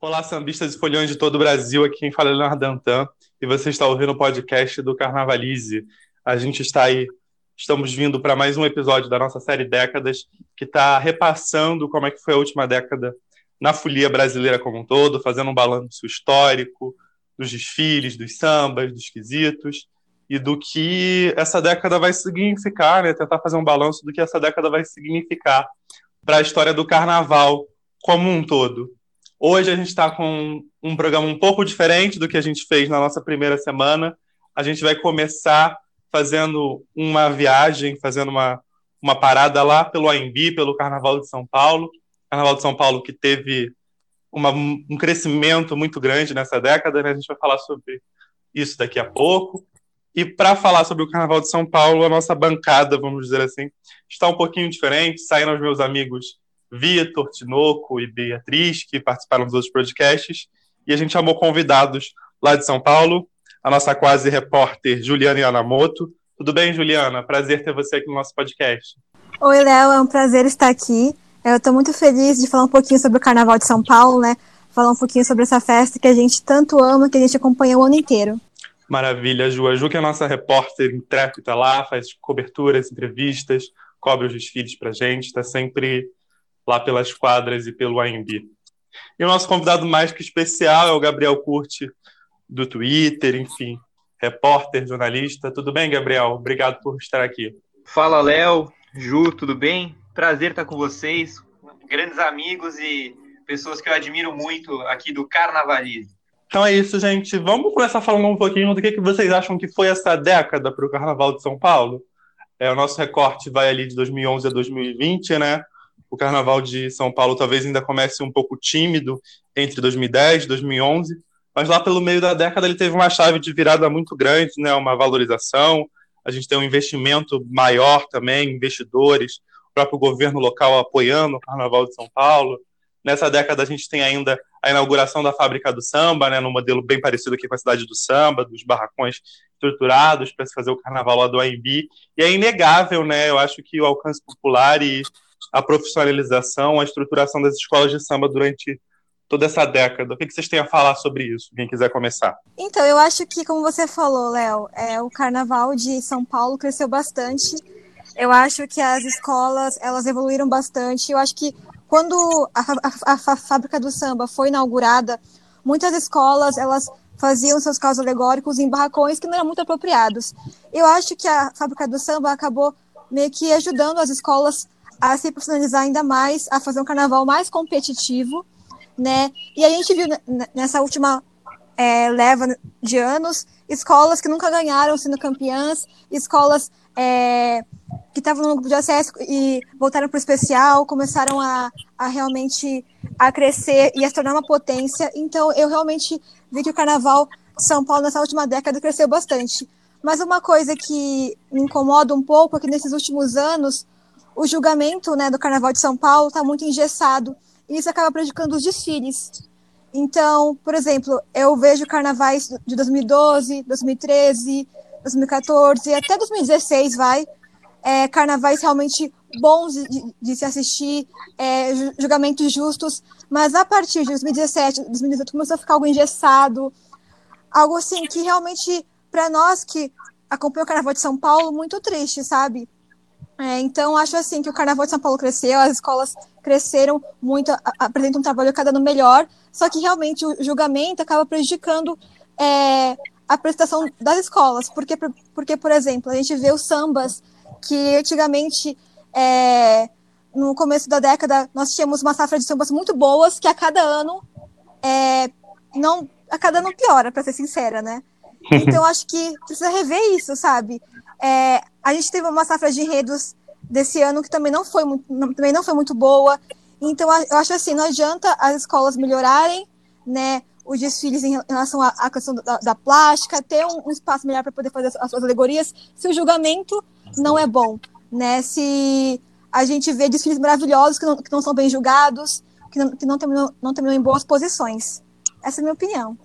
Olá, sambistas e folhões de todo o Brasil. Aqui quem fala é Leonardo Dantan e você está ouvindo o podcast do Carnavalize. A gente está aí, estamos vindo para mais um episódio da nossa série Décadas, que está repassando como é que foi a última década na folia brasileira como um todo, fazendo um balanço histórico dos desfiles, dos sambas, dos quesitos e do que essa década vai significar, né? Tentar fazer um balanço do que essa década vai significar para a história do carnaval como um todo. Hoje a gente está com um programa um pouco diferente do que a gente fez na nossa primeira semana. A gente vai começar fazendo uma viagem, fazendo uma, uma parada lá pelo AMB, pelo Carnaval de São Paulo. Carnaval de São Paulo que teve uma, um crescimento muito grande nessa década, né? A gente vai falar sobre isso daqui a pouco. E para falar sobre o Carnaval de São Paulo, a nossa bancada, vamos dizer assim, está um pouquinho diferente. Saíram os meus amigos Vitor, Tinoco e Beatriz, que participaram dos outros podcasts, e a gente chamou convidados lá de São Paulo, a nossa quase repórter Juliana Yanamoto. Tudo bem, Juliana? Prazer ter você aqui no nosso podcast. Oi, Léo, é um prazer estar aqui. Eu estou muito feliz de falar um pouquinho sobre o Carnaval de São Paulo, né? Falar um pouquinho sobre essa festa que a gente tanto ama, que a gente acompanha o ano inteiro. Maravilha, Ju. A Ju que é a nossa repórter intrépida lá, faz coberturas, entrevistas, cobre os desfiles pra gente, está sempre lá pelas quadras e pelo AMB. E o nosso convidado mais que especial é o Gabriel Curti, do Twitter, enfim, repórter, jornalista. Tudo bem, Gabriel? Obrigado por estar aqui. Fala, Léo, Ju, tudo bem? Prazer estar com vocês, grandes amigos e pessoas que eu admiro muito aqui do Carnavalismo. Então é isso, gente. Vamos começar falando um pouquinho do que, que vocês acham que foi essa década para o Carnaval de São Paulo. É, o nosso recorte vai ali de 2011 a 2020, né? o Carnaval de São Paulo talvez ainda comece um pouco tímido entre 2010 e 2011, mas lá pelo meio da década ele teve uma chave de virada muito grande, né, uma valorização, a gente tem um investimento maior também, investidores, próprio governo local apoiando o Carnaval de São Paulo. Nessa década a gente tem ainda a inauguração da fábrica do samba, né, num modelo bem parecido aqui com a cidade do samba, dos barracões estruturados para se fazer o carnaval lá do AMB. E é inegável, né, eu acho que o alcance popular e a profissionalização, a estruturação das escolas de samba durante toda essa década. O que vocês têm a falar sobre isso? Quem quiser começar. Então, eu acho que, como você falou, Léo, é, o Carnaval de São Paulo cresceu bastante. Eu acho que as escolas elas evoluíram bastante. Eu acho que quando a, a, a, fábrica do samba foi inaugurada, muitas escolas elas faziam seus carros alegóricos em barracões que não eram muito apropriados. Eu acho que a fábrica do samba acabou meio que ajudando as escolas a se profissionalizar ainda mais, a fazer um carnaval mais competitivo, né? E a gente viu nessa última é, leva de anos escolas que nunca ganharam sendo campeãs, escolas é, que estavam no grupo de acesso e voltaram para o especial, começaram a, a realmente a crescer e a se tornar uma potência. Então, eu realmente vi que o carnaval de São Paulo nessa última década cresceu bastante. Mas uma coisa que me incomoda um pouco é que nesses últimos anos o julgamento né, do Carnaval de São Paulo está muito engessado e isso acaba prejudicando os desfiles. Então, por exemplo, eu vejo carnavais de 2012, 2013, 2014 até 2016 vai, é, carnavais realmente bons de, de se assistir, é, julgamentos justos, mas a partir de 2017, 2018 começou a ficar algo engessado, algo assim que realmente, para nós que acompanham o Carnaval de São Paulo, muito triste, sabe? É, então, acho assim que o Carnaval de São Paulo cresceu, as escolas cresceram muito, apresentam um trabalho cada ano melhor, só que realmente o julgamento acaba prejudicando é, a prestação das escolas, porque, porque, por exemplo, a gente vê os sambas que antigamente, é, no começo da década, nós tínhamos uma safra de sambas muito boas, que a cada ano, é, não, a cada ano piora, para ser sincera, né? Então, acho que precisa rever isso, sabe? É, a gente teve uma safra de enredos desse ano que também não foi muito, não, também não foi muito boa. Então, eu acho assim, não adianta as escolas melhorarem, né, os desfiles em relação à, à questão da, da, plástica, ter um, um espaço melhor para poder fazer as, as, suas alegorias, se o julgamento não é bom, né? Se a gente vê desfiles maravilhosos que não, que não são bem julgados, que não, que não, terminou, não terminou em boas posições. Essa é a minha opinião.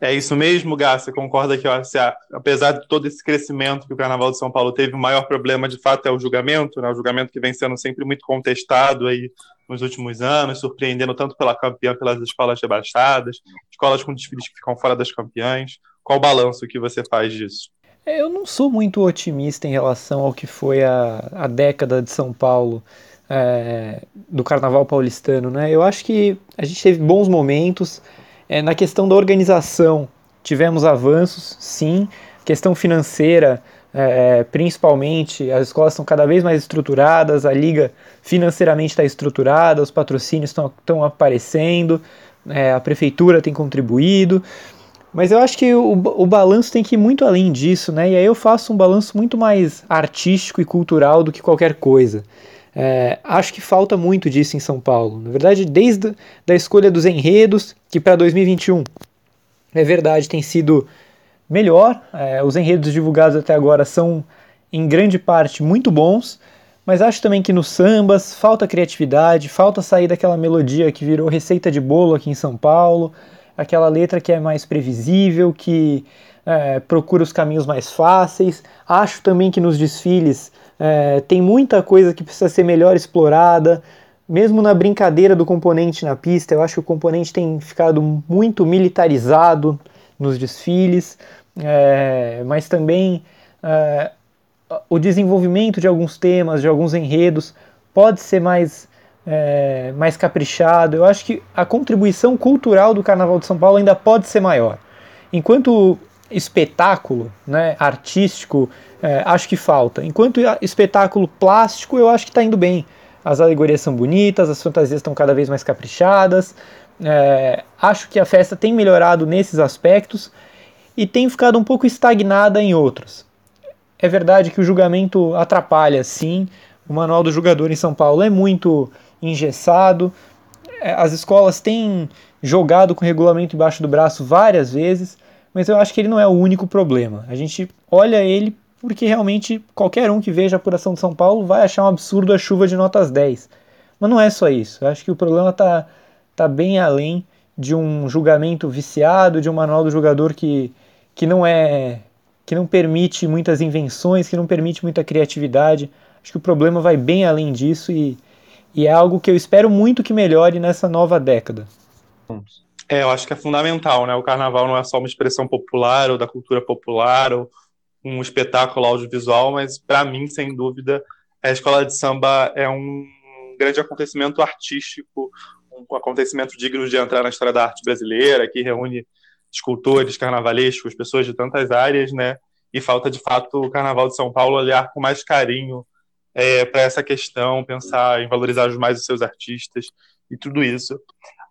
É isso mesmo, Gá? Você concorda que, ó, se, apesar de todo esse crescimento que o Carnaval de São Paulo teve, o maior problema, de fato, é o julgamento, né? O julgamento que vem sendo sempre muito contestado aí nos últimos anos, surpreendendo tanto pela campeã, pelas escolas rebaixadas, escolas com desfiles que ficam fora das campeãs. Qual o balanço que você faz disso? É, eu não sou muito otimista em relação ao que foi a, a década de São Paulo. É, do Carnaval paulistano, né? Eu acho que a gente teve bons momentos, é, na questão da organização, tivemos avanços, sim. Questão financeira, é, principalmente, as escolas estão cada vez mais estruturadas, a liga financeiramente está estruturada, os patrocínios estão aparecendo, é, a prefeitura tem contribuído. Mas eu acho que o, o balanço tem que ir muito além disso, né? E aí eu faço um balanço muito mais artístico e cultural do que qualquer coisa. É, acho que falta muito disso em São Paulo. Na verdade, desde a escolha dos enredos, que para 2021 é verdade, tem sido melhor. É, os enredos divulgados até agora são, em grande parte, muito bons. Mas acho também que nos sambas falta criatividade, falta sair daquela melodia que virou receita de bolo aqui em São Paulo, aquela letra que é mais previsível, que é, procura os caminhos mais fáceis. Acho também que nos desfiles é, tem muita coisa que precisa ser melhor explorada. Mesmo na brincadeira do componente na pista, eu acho que o componente tem ficado muito militarizado nos desfiles, é, mas também é, o desenvolvimento de alguns temas, de alguns enredos, pode ser mais, é, mais caprichado. Eu acho que a contribuição cultural do Carnaval de São Paulo ainda pode ser maior. Enquanto espetáculo né, artístico, é, acho que falta. Enquanto espetáculo plástico, eu acho que está indo bem. As alegorias são bonitas, as fantasias estão cada vez mais caprichadas. É, acho que a festa tem melhorado nesses aspectos e tem ficado um pouco estagnada em outros. É verdade que o julgamento atrapalha, sim. O manual do jogador em São Paulo é muito engessado. É, as escolas têm jogado com o regulamento embaixo do braço várias vezes, mas eu acho que ele não é o único problema. A gente olha ele porque realmente qualquer um que veja a apuração de São Paulo vai achar um absurdo a chuva de notas 10. Mas não é só isso. Eu acho que o problema está tá bem além de um julgamento viciado, de um manual do jogador que, que não é que não permite muitas invenções, que não permite muita criatividade. Acho que o problema vai bem além disso e, e é algo que eu espero muito que melhore nessa nova década. É, eu acho que é fundamental, né? O carnaval não é só uma expressão popular ou da cultura popular ou um espetáculo audiovisual, mas para mim, sem dúvida, a escola de samba é um grande acontecimento artístico, um acontecimento digno de entrar na história da arte brasileira, que reúne escultores, carnavalescos, pessoas de tantas áreas, né? E falta de fato o Carnaval de São Paulo olhar com mais carinho é, para essa questão, pensar em valorizar mais os seus artistas e tudo isso.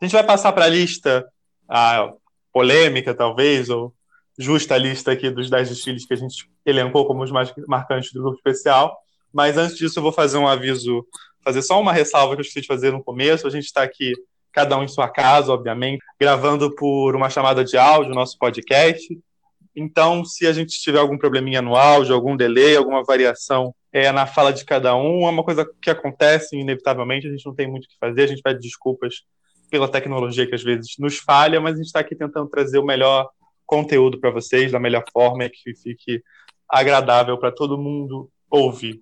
A gente vai passar para a lista, a polêmica talvez, ou justa lista aqui dos 10 desfiles que a gente elencou como os mais marcantes do grupo especial. Mas antes disso, eu vou fazer um aviso, fazer só uma ressalva que eu esqueci de fazer no começo. A gente está aqui, cada um em sua casa, obviamente, gravando por uma chamada de áudio, nosso podcast. Então, se a gente tiver algum probleminha no áudio, algum delay, alguma variação é, na fala de cada um, é uma coisa que acontece inevitavelmente, a gente não tem muito o que fazer, a gente pede desculpas pela tecnologia que às vezes nos falha, mas a gente está aqui tentando trazer o melhor conteúdo para vocês da melhor forma que fique agradável para todo mundo ouvir.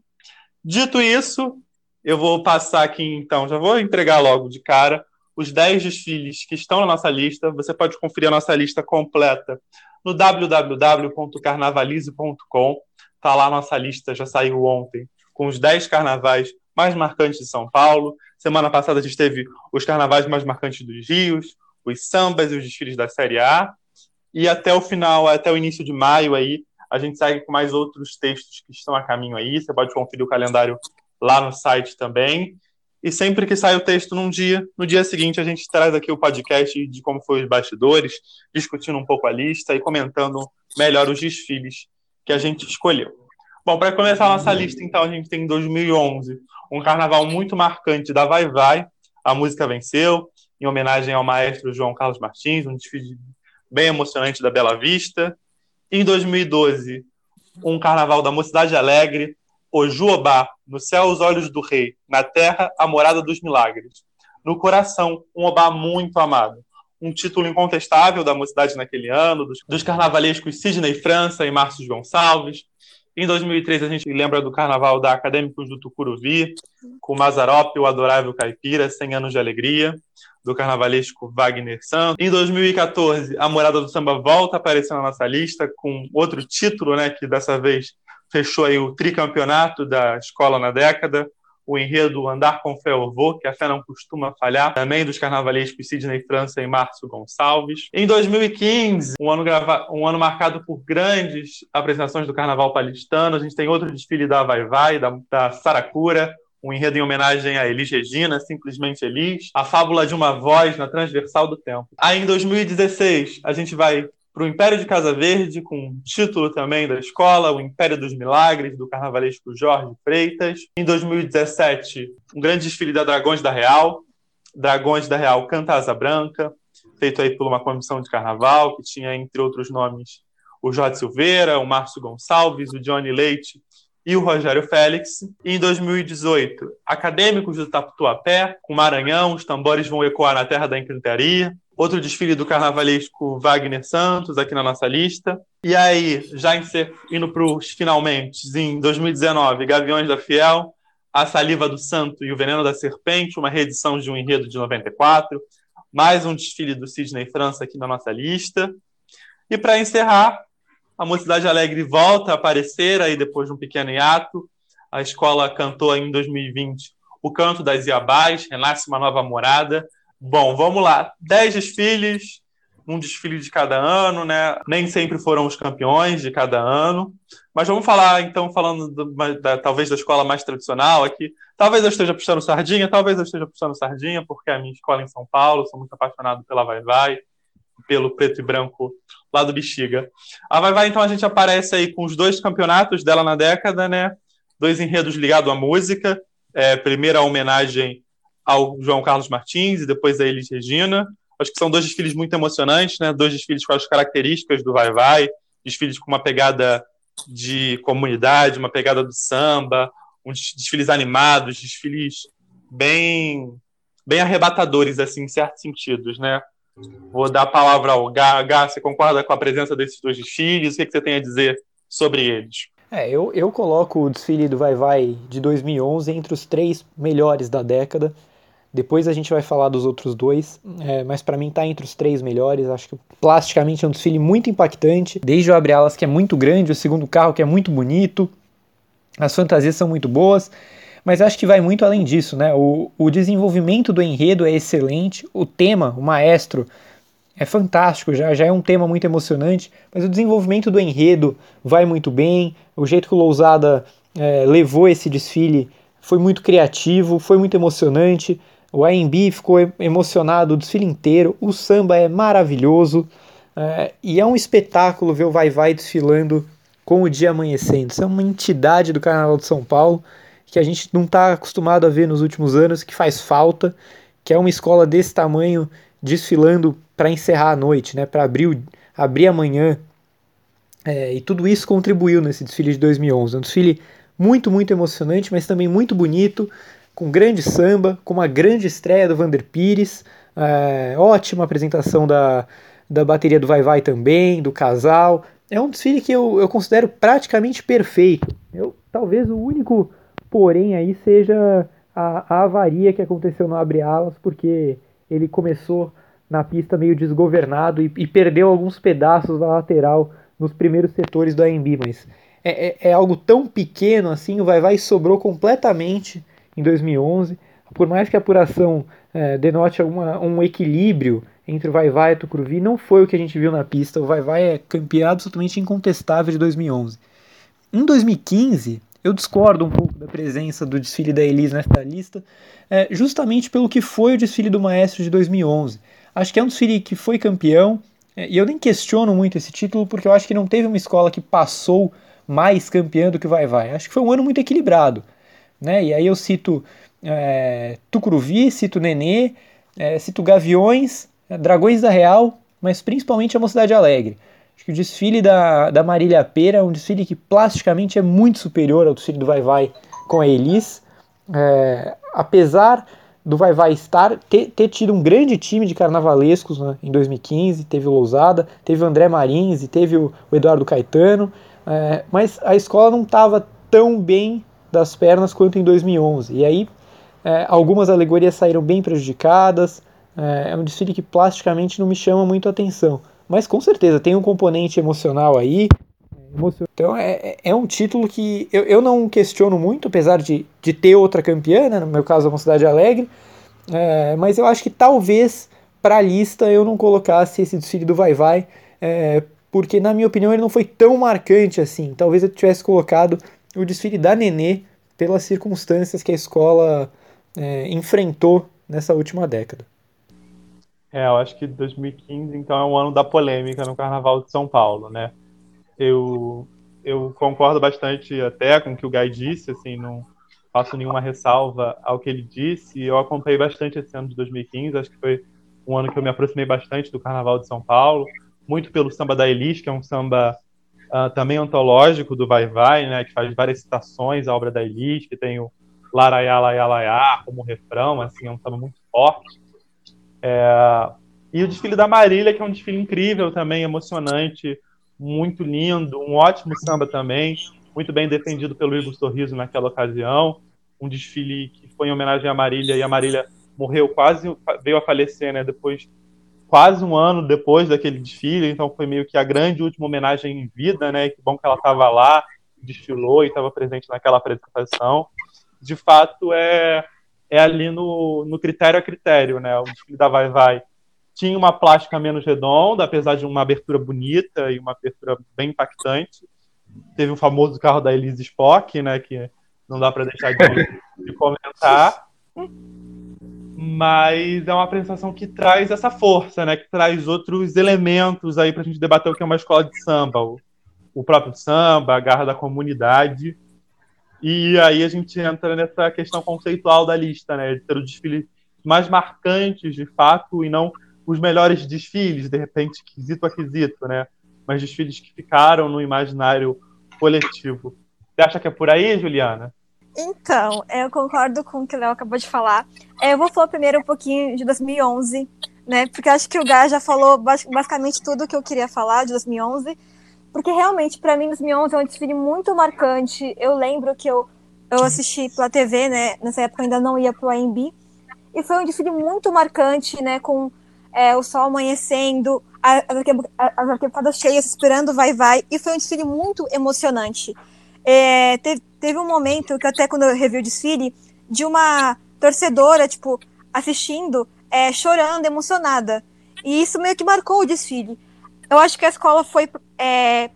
Dito isso, eu vou passar aqui então, já vou entregar logo de cara os 10 desfiles que estão na nossa lista. Você pode conferir a nossa lista completa no www.carnavalize.com. Está lá a nossa lista, já saiu ontem, com os 10 carnavais mais marcantes de São Paulo. Semana passada a gente teve os carnavais mais marcantes dos Rios, os sambas e os desfiles da Série A. E até o final, até o início de maio aí, a gente segue com mais outros textos que estão a caminho aí. Você pode conferir o calendário lá no site também. E sempre que sai o texto num dia, no dia seguinte a gente traz aqui o podcast de como foi os bastidores, discutindo um pouco a lista e comentando melhor os desfiles que a gente escolheu. Bom, para começar a nossa lista, então, a gente tem em 2011 um carnaval muito marcante da Vai Vai. A música venceu, em homenagem ao maestro João Carlos Martins, um desfile bem emocionante da Bela Vista. Em 2012, um carnaval da Mocidade Alegre, o Juobá, no céu os olhos do rei, na terra a morada dos milagres. no coração, um Obá muito amado. Um título incontestável da mocidade naquele ano, dos, dos carnavalescos Sidney França e Márcio Gonçalves. Em 2003, a gente lembra do carnaval da Acadêmicos do Tucuruvi, com Mazarop, o Adorável Caipira, 100 anos de alegria, do carnavalesco Wagner Santos. Em 2014, a Morada do Samba volta a aparecer na nossa lista, com outro título, né, que dessa vez fechou aí o tricampeonato da escola na década, o enredo Andar com Fé Vou, que a fé não costuma falhar, também dos carnavalescos Sidney França e Márcio Gonçalves. Em 2015, um ano, grava... um ano marcado por grandes apresentações do carnaval palestino, a gente tem outro desfile da Vai Vai, da, da Saracura, um enredo em homenagem a Elis Regina, simplesmente Elis, a fábula de uma voz na transversal do tempo. Aí em 2016, a gente vai para o Império de Casa Verde, com título também da escola, o Império dos Milagres, do carnavalesco Jorge Freitas. Em 2017, um grande desfile da Dragões da Real, Dragões da Real Canta Asa Branca, feito aí por uma comissão de carnaval, que tinha, entre outros nomes, o Jorge Silveira, o Márcio Gonçalves, o Johnny Leite e o Rogério Félix. E em 2018, Acadêmicos do Tatuapé, com Maranhão, os tambores vão ecoar na terra da encantaria. Outro desfile do carnavalesco Wagner Santos, aqui na nossa lista. E aí, já indo para os finalmente, em 2019, Gaviões da Fiel, A Saliva do Santo e o Veneno da Serpente, uma reedição de um enredo de 94. Mais um desfile do Sidney França aqui na nossa lista. E para encerrar, a Mocidade Alegre volta a aparecer aí depois de um pequeno hiato. A escola cantou em 2020 o Canto das Iabás, Renasce uma Nova Morada, Bom, vamos lá. Dez desfiles, um desfile de cada ano, né? Nem sempre foram os campeões de cada ano. Mas vamos falar, então, falando do, da, talvez da escola mais tradicional aqui. Talvez eu esteja puxando sardinha, talvez eu esteja puxando sardinha, porque é a minha escola em São Paulo, sou muito apaixonado pela Vai Vai, pelo preto e branco lá do Bexiga. A Vai Vai, então, a gente aparece aí com os dois campeonatos dela na década, né? Dois enredos ligados à música. É, primeira homenagem ao João Carlos Martins e depois a Elis Regina. Acho que são dois desfiles muito emocionantes, né? Dois desfiles com as características do Vai Vai, desfiles com uma pegada de comunidade, uma pegada do samba, uns desfiles animados, desfiles bem bem arrebatadores assim em certos sentidos, né? Vou dar a palavra ao Gá. Gá, você concorda com a presença desses dois desfiles? O que, que você tem a dizer sobre eles? É, eu, eu coloco o desfile do Vai Vai de 2011 entre os três melhores da década. Depois a gente vai falar dos outros dois, é, mas para mim tá entre os três melhores. Acho que plasticamente é um desfile muito impactante. Desde o abre-alas que é muito grande, o segundo carro que é muito bonito, as fantasias são muito boas, mas acho que vai muito além disso, né? O, o desenvolvimento do enredo é excelente, o tema, o maestro, é fantástico, já, já é um tema muito emocionante, mas o desenvolvimento do enredo vai muito bem, o jeito que o Lousada é, levou esse desfile foi muito criativo, foi muito emocionante. O AMB ficou emocionado o desfile inteiro. O samba é maravilhoso. É, e é um espetáculo ver o Vai Vai desfilando com o dia amanhecendo. Isso é uma entidade do Carnaval de São Paulo que a gente não está acostumado a ver nos últimos anos, que faz falta, que é uma escola desse tamanho desfilando para encerrar a noite, né, para abrir, abrir amanhã. É, e tudo isso contribuiu nesse desfile de 2011. É um desfile muito, muito emocionante, mas também muito bonito com grande samba, com uma grande estreia do Vander Pires, é, ótima apresentação da, da bateria do Vai Vai também, do casal. É um desfile que eu, eu considero praticamente perfeito. Eu, talvez o único porém aí seja a, a avaria que aconteceu no Abre Alas, porque ele começou na pista meio desgovernado e, e, perdeu alguns pedaços da lateral nos primeiros setores do AMB, mas é, é, é algo tão pequeno assim, o Vai Vai sobrou completamente em 2011. Por mais que a apuração é, denote alguma, um equilíbrio entre o Vai Vai e Tucuruvi, não foi o que a gente viu na pista. O Vai Vai é campeão absolutamente incontestável de 2011. Em 2015, eu discordo um pouco da presença do desfile da Elis nesta lista, é, justamente pelo que foi o desfile do Maestro de 2011. Acho que é um desfile que foi campeão, é, e eu nem questiono muito esse título, porque eu acho que não teve uma escola que passou mais campeã do que o Vai Vai. Acho que foi um ano muito equilibrado. Né? E aí eu cito é, Tucuruvi, cito Nenê, é, cito Gaviões, é, Dragões da Real, mas principalmente a Mocidade Alegre. Acho que o desfile da, da Marília Pera é um desfile que plasticamente é muito superior ao desfile do Vai Vai com a Elis. É, apesar do Vai Vai estar, ter, ter, tido um grande time de carnavalescos né, em 2015, teve o Lousada, teve o André Marins e teve o, o Eduardo Caetano, é, mas a escola não estava tão bem das pernas quanto em 2011. E aí é, algumas alegorias saíram bem prejudicadas, é, é um desfile que plasticamente não me chama muito atenção. Mas com certeza tem um componente emocional aí, então é, é, é um título que eu, eu não questiono muito, apesar de, de ter outra campeã, né, no meu caso a Mocidade Alegre, é, mas eu acho que talvez para a lista eu não colocasse esse desfile do Vai Vai, é, porque na minha opinião ele não foi tão marcante assim. Talvez eu tivesse colocado o desfile da Nenê pelas circunstâncias que a escola é, enfrentou nessa última década. É, eu acho que 2015 então é um ano da polêmica no Carnaval de São Paulo, né? eu, eu concordo bastante até com o que o Guy disse, assim, não faço nenhuma ressalva ao que ele disse. Eu acompanhei bastante esse ano de 2015, acho que foi um ano que eu me aproximei bastante do Carnaval de São Paulo, muito pelo samba da Elis, que é um samba uh, também antológico do Vai Vai, né, que faz várias citações à obra da Elis, que tem o Laraiá, Laiá, Laiá como refrão, assim, é um samba muito forte. É... E o desfile da Marília, que é um desfile incrível também, emocionante, muito lindo, um ótimo samba também, muito bem defendido pelo Igor Sorriso naquela ocasião, um desfile que foi em homenagem à Marília, e a Marília morreu quase, veio a falecer, né, depois, quase um ano depois daquele desfile, então foi meio que a grande última homenagem em vida, né, que bom que ela estava lá, desfilou e estava presente naquela apresentação. De fato, é, é ali no, no critério a critério, né, o desfile da Vai Vai tinha uma plástica menos redonda, apesar de uma abertura bonita e uma abertura bem impactante. Teve o famoso carro da Elise Spock, né, que não dá para deixar de, de, comentar. Mas é uma apresentação que traz essa força, né, que traz outros elementos aí para a gente debater o que é uma escola de samba, o, próprio samba, a garra da comunidade. E aí a gente entra nessa questão conceitual da lista, né, de ter o desfile mais marcantes, de fato, e não os melhores desfiles, de repente, quesito a quesito, né? Mas desfiles que ficaram no imaginário coletivo. Você acha que é por aí, Juliana? Então, eu concordo com o que o Léo acabou de falar. É, eu vou falar primeiro um pouquinho de 2011, né? Porque acho que o Gá já falou basicamente tudo o que eu queria falar de 2011. Porque realmente, para mim, 2011 é um desfile muito marcante. Eu lembro que eu, eu assisti pela TV, né? Nessa época eu ainda não ia pro AMB. E foi um desfile muito marcante, né? Com é, o sol amanhecendo, as arquibancas cheias, esperando vai vai, e foi um desfile muito emocionante. É, teve, teve, um momento que até quando eu revi o desfile, de uma torcedora, tipo, assistindo, é, chorando, emocionada. E isso meio que marcou o desfile. Eu acho que a escola foi é,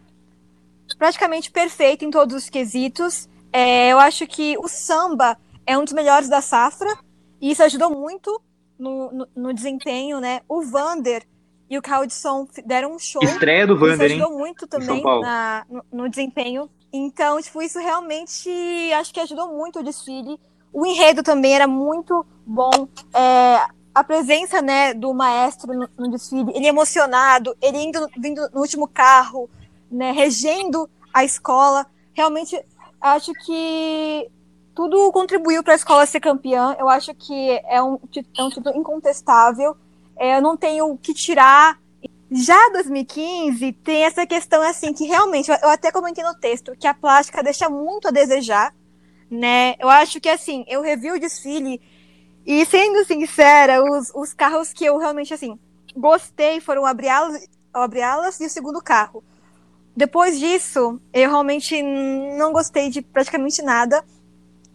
praticamente perfeita em todos os quesitos. É, eu acho que o samba é um dos melhores da safra, e isso ajudou muito no, no, no desempenho, né? O Vander e o Caldson deram um show. Estreia do Vander, hein? ajudou muito também na, no, no, desempenho. Então, tipo, isso realmente acho que ajudou muito o desfile. O enredo também era muito bom. É, a presença, né, do maestro no, no, desfile, ele emocionado, ele indo vindo no último carro, né, regendo a escola. Realmente, acho que tudo contribuiu para a escola ser campeã. Eu acho que é um, é um título incontestável. É, eu não tenho o que tirar. Já 2015 tem essa questão assim que realmente eu até comentei no texto que a plástica deixa muito a desejar, né? Eu acho que assim eu revi o desfile e sendo sincera os, os carros que eu realmente assim gostei foram o Abrialas, Abrialas e o segundo carro. Depois disso eu realmente não gostei de praticamente nada.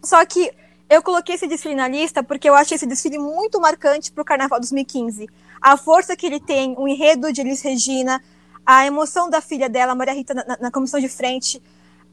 Só que eu coloquei esse desfile na lista porque eu achei esse desfile muito marcante para o Carnaval 2015. A força que ele tem, o enredo de Elis Regina, a emoção da filha dela, Maria Rita, na, na comissão de frente,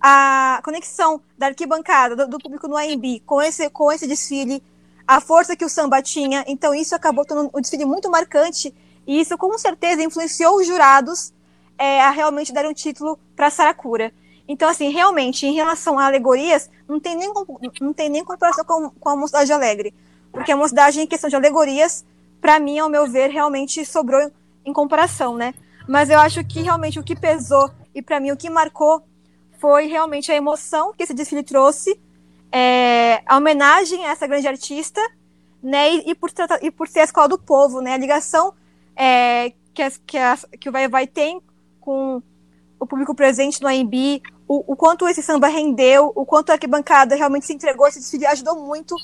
a conexão da arquibancada, do, do, público no AMB com esse, com esse desfile, a força que o samba tinha. Então, isso acabou tendo um desfile muito marcante e isso, com certeza, influenciou os jurados é, a realmente dar um título para Saracura. Então, assim, realmente, em relação a alegorias, não tem nem, não tem nem comparação com, com a Mocidade Alegre. Porque a Mocidade, em questão de alegorias, para mim, ao meu ver, realmente sobrou em comparação, né? Mas eu acho que realmente o que pesou e para mim o que marcou foi realmente a emoção que esse desfile trouxe, é, a homenagem a essa grande artista, né? E, e por, e por ser a escola do povo, né? A ligação é, que, as, que, as, que o Vai Vai tem com o público presente no AMB, o, o quanto esse samba rendeu, o quanto a arquibancada realmente se entregou, esse desfile ajudou muito.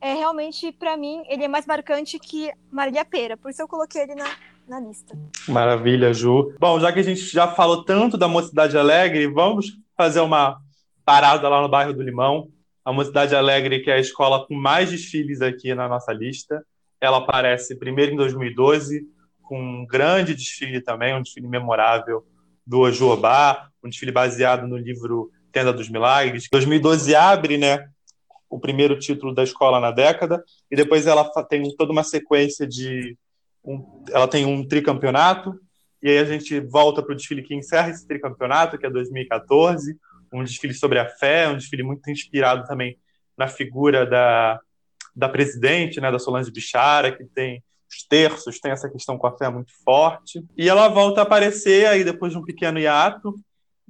É realmente, para mim, ele é mais marcante que Marília Pera, por isso eu coloquei ele na, na lista. Maravilha, Ju. Bom, já que a gente já falou tanto da Mocidade Alegre, vamos fazer uma parada lá no bairro do Limão. A Mocidade Alegre, que é a escola com mais desfiles aqui na nossa lista. Ela aparece primeiro em 2012, com um grande desfile também, um desfile memorável do Ojuobá, um desfile baseado no livro Tenda dos Milagres. 2012 abre, né, o primeiro título da escola na década, e depois ela tem toda uma sequência de. Um, ela tem um tricampeonato, e aí a gente volta para o desfile que encerra esse tricampeonato, que é 2014, um desfile sobre a fé, um desfile muito inspirado também na figura da, da presidente, né, da Solange Bichara, que tem os terços, tem essa questão com a fé muito forte. E ela volta a aparecer aí depois de um pequeno hiato,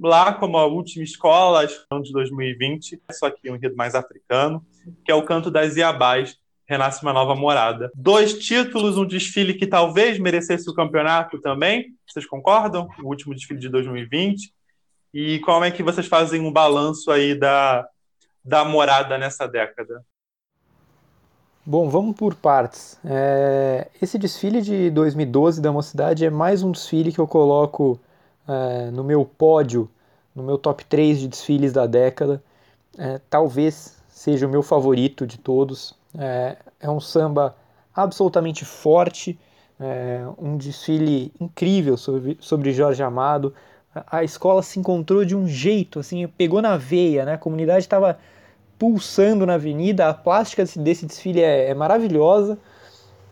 lá como a última escola, ano de 2020, só que um enredo mais africano, que é o Canto das Iabás, Renasce uma Nova Morada. Dois títulos, um desfile que talvez merecesse o campeonato também, vocês concordam? O último desfile de 2020. E como é que vocês fazem um balanço aí da, da morada nessa década? Bom, vamos por partes. É, esse desfile de 2012 da Mocidade é mais um desfile que eu coloco é, no meu pódio, no meu top 3 de desfiles da década. É, talvez seja o meu favorito de todos. É, é um samba absolutamente forte, é, um desfile incrível sobre, sobre Jorge Amado. A, escola se encontrou de um jeito, assim, pegou na veia, né? A comunidade estava pulsando na avenida, a plástica desse, desse desfile é, é maravilhosa.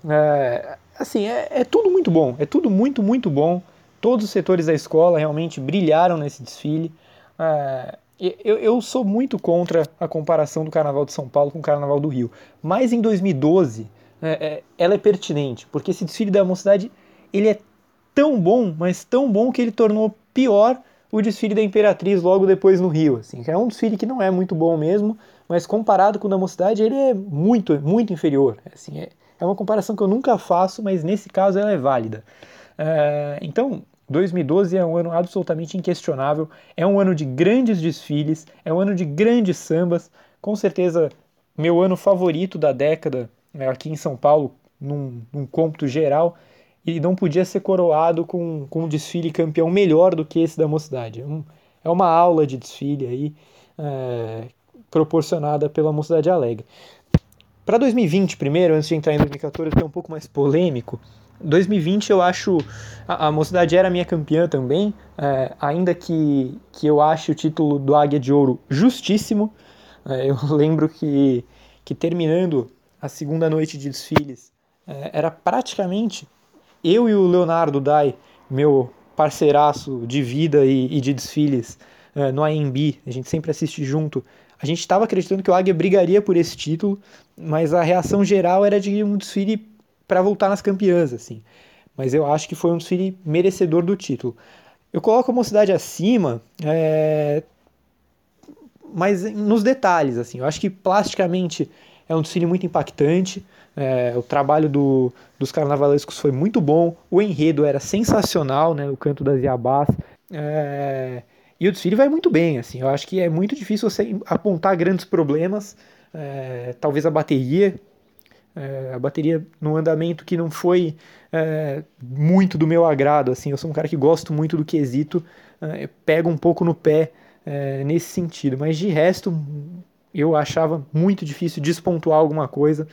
É, assim, é, tudo muito bom, é tudo muito, muito bom. Todos os setores da escola realmente brilharam nesse desfile. É, eu, eu, sou muito contra a comparação do Carnaval de São Paulo com o Carnaval do Rio, mas em 2012 é, é, ela é pertinente, porque esse desfile da mocidade ele é tão bom, mas tão bom que ele tornou pior o desfile da Imperatriz logo depois no Rio. Assim, é um desfile que não é muito bom mesmo, mas comparado com o da Mocidade, ele é muito, muito inferior. Assim, é, é uma comparação que eu nunca faço, mas nesse caso ela é válida. É, então, 2012 é um ano absolutamente inquestionável, é um ano de grandes desfiles, é um ano de grandes sambas, com certeza meu ano favorito da década é aqui em São Paulo, num, num cômputo geral, e não podia ser coroado com, com um desfile campeão melhor do que esse da Mocidade. É, um, é uma aula de desfile aí, é, proporcionada pela Mocidade Alegre. Para 2020, primeiro, antes de entrar em 2014, que é um pouco mais polêmico, 2020 eu acho. A, a Mocidade era minha campeã também, é, ainda que, que eu ache o título do Águia de Ouro justíssimo. É, eu lembro que, que terminando a segunda noite de desfiles, é, era praticamente eu e o Leonardo Dai, meu parceiraço de vida e, e de desfiles é, no AMB, a gente sempre assiste junto, a gente estava acreditando que o Águia brigaria por esse título, mas a reação geral era de um desfile para voltar nas campeãs, assim. Mas eu acho que foi um desfile merecedor do título. Eu coloco a Mocidade acima, é... mas nos detalhes, assim. Eu acho que plasticamente é um desfile muito impactante. É... o trabalho do... dos carnavalescos foi muito bom. O enredo era sensacional, né? O canto das Iabás. É... E o desfile vai muito bem, assim. Eu acho que é muito difícil você apontar grandes problemas. É, talvez a bateria, é, a bateria no andamento que não foi é, muito do meu agrado, assim. Eu sou um cara que gosto muito do quesito, é, pega um pouco no pé é, nesse sentido. Mas de resto, eu achava muito difícil despontuar alguma coisa.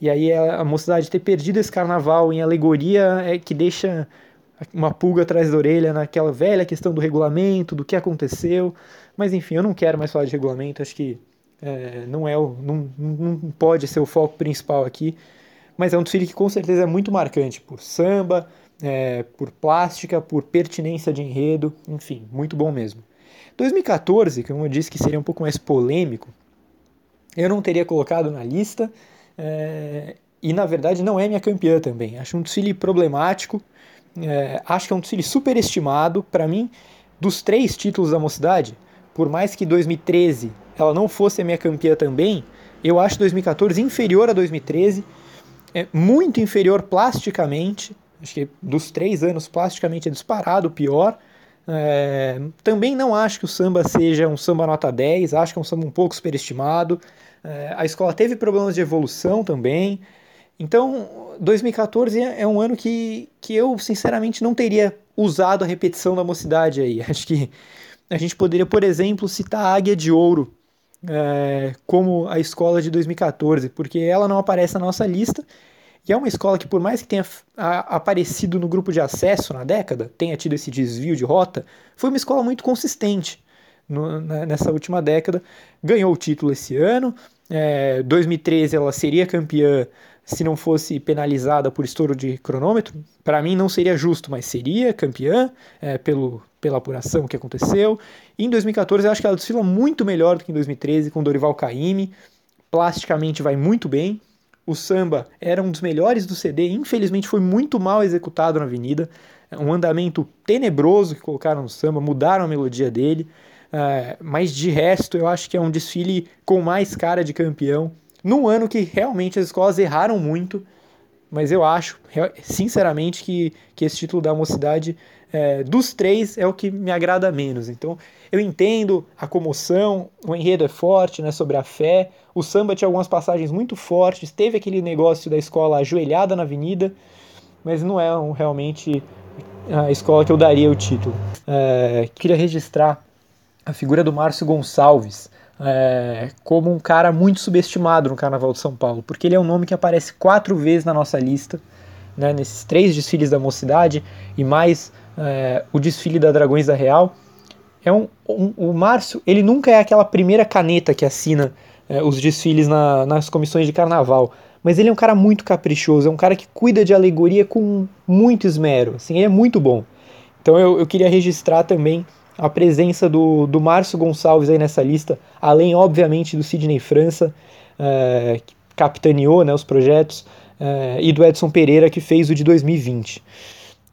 E aí a mocidade ter perdido esse carnaval em alegoria é que deixa uma pulga atrás da orelha naquela velha questão do regulamento, do que aconteceu. Mas enfim, eu não quero mais falar de regulamento, acho que é, não, é o, não, não pode ser o foco principal aqui. Mas é um desfile que com certeza é muito marcante por samba, é, por plástica, por pertinência de enredo, enfim, muito bom mesmo. 2014, como eu disse que seria um pouco mais polêmico, eu não teria colocado na lista, é, e na verdade não é minha campeã também. Acho um desfile problemático, é, acho que é um desfile superestimado. Para mim, dos três títulos da mocidade, por mais que 2013 ela não fosse a minha campeã também, eu acho 2014 inferior a 2013, é muito inferior plasticamente. Acho que dos três anos, plasticamente é disparado o pior. É, também não acho que o samba seja um samba nota 10, acho que é um samba um pouco superestimado. É, a escola teve problemas de evolução também. Então, 2014 é, é um ano que, que eu, sinceramente, não teria usado a repetição da mocidade aí. Acho que a gente poderia, por exemplo, citar a Águia de Ouro é, como a escola de 2014, porque ela não aparece na nossa lista e é uma escola que, por mais que tenha aparecido no grupo de acesso na década, tenha tido esse desvio de rota, foi uma escola muito consistente no, nessa última década. Ganhou o título esse ano. É, 2013 ela seria campeã se não fosse penalizada por estouro de cronômetro. Para mim não seria justo, mas seria campeã é, pelo, pela apuração que aconteceu. E em 2014 eu acho que ela desfila muito melhor do que em 2013 com Dorival Caymmi. Plasticamente vai muito bem. O samba era um dos melhores do CD, infelizmente foi muito mal executado na avenida. Um andamento tenebroso que colocaram no samba, mudaram a melodia dele. Uh, mas de resto, eu acho que é um desfile com mais cara de campeão. Num ano que realmente as escolas erraram muito, mas eu acho, sinceramente, que, que esse título da mocidade é, dos três é o que me agrada menos. Então, eu entendo a comoção, o enredo é forte, né, sobre a fé. O samba tinha algumas passagens muito fortes, teve aquele negócio da escola ajoelhada na avenida, mas não é um, realmente a escola que eu daria o título. É, queria registrar a figura do Márcio Gonçalves. É, como um cara muito subestimado no Carnaval de São Paulo, porque ele é um nome que aparece quatro vezes na nossa lista, né, nesses três desfiles da mocidade e mais é, o desfile da Dragões da Real. É um, um, o Márcio, ele nunca é aquela primeira caneta que assina é, os desfiles na, nas comissões de carnaval, mas ele é um cara muito caprichoso, é um cara que cuida de alegoria com muito esmero, assim, ele é muito bom. Então eu, eu queria registrar também a presença do, do Márcio Gonçalves aí nessa lista, além, obviamente, do Sidney França, é, que capitaneou né, os projetos, é, e do Edson Pereira, que fez o de 2020.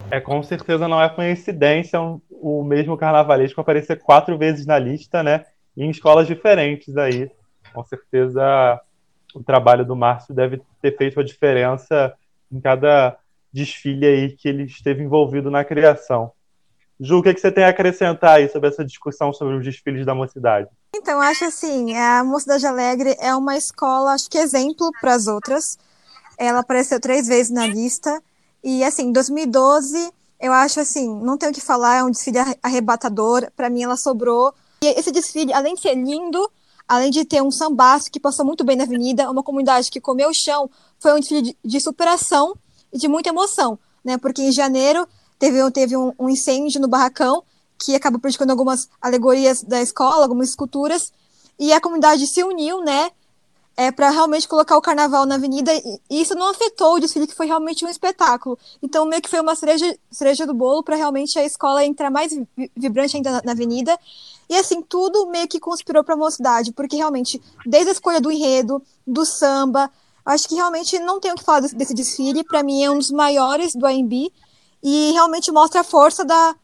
É, com certeza não é coincidência o mesmo carnavalesco aparecer quatro vezes na lista, né? Em escolas diferentes aí. Com certeza o trabalho do Márcio deve ter feito a diferença em cada desfile aí que ele esteve envolvido na criação. Ju, o que, é que você tem a acrescentar aí sobre essa discussão sobre os desfiles da mocidade? Então, acho assim, a Mocidade Alegre é uma escola, acho que exemplo para as outras. Ela apareceu três vezes na lista e assim, 2012, eu acho assim, não tenho o que falar, é um desfile arrebatador. Para mim, ela sobrou. E esse desfile, além de ser lindo, além de ter um sambaço que passou muito bem na avenida, uma comunidade que comeu o chão, foi um desfile de, superação e de muita emoção, né? Porque em janeiro teve, teve um, um incêndio no barracão que acabou prejudicando algumas alegorias da escola, algumas esculturas, e a comunidade se uniu, né? é, para realmente colocar o carnaval na avenida, e isso não afetou o desfile, que foi realmente um espetáculo. Então, meio que foi uma cereja, cereja do bolo para realmente a escola entrar mais vibrante ainda na, na avenida. E assim, tudo meio que conspirou para a mocidade, porque realmente, desde a escolha do enredo, do samba, acho que realmente não tenho o que falar desse, desse desfile. Para mim, é um dos maiores do AMB e realmente mostra a força da,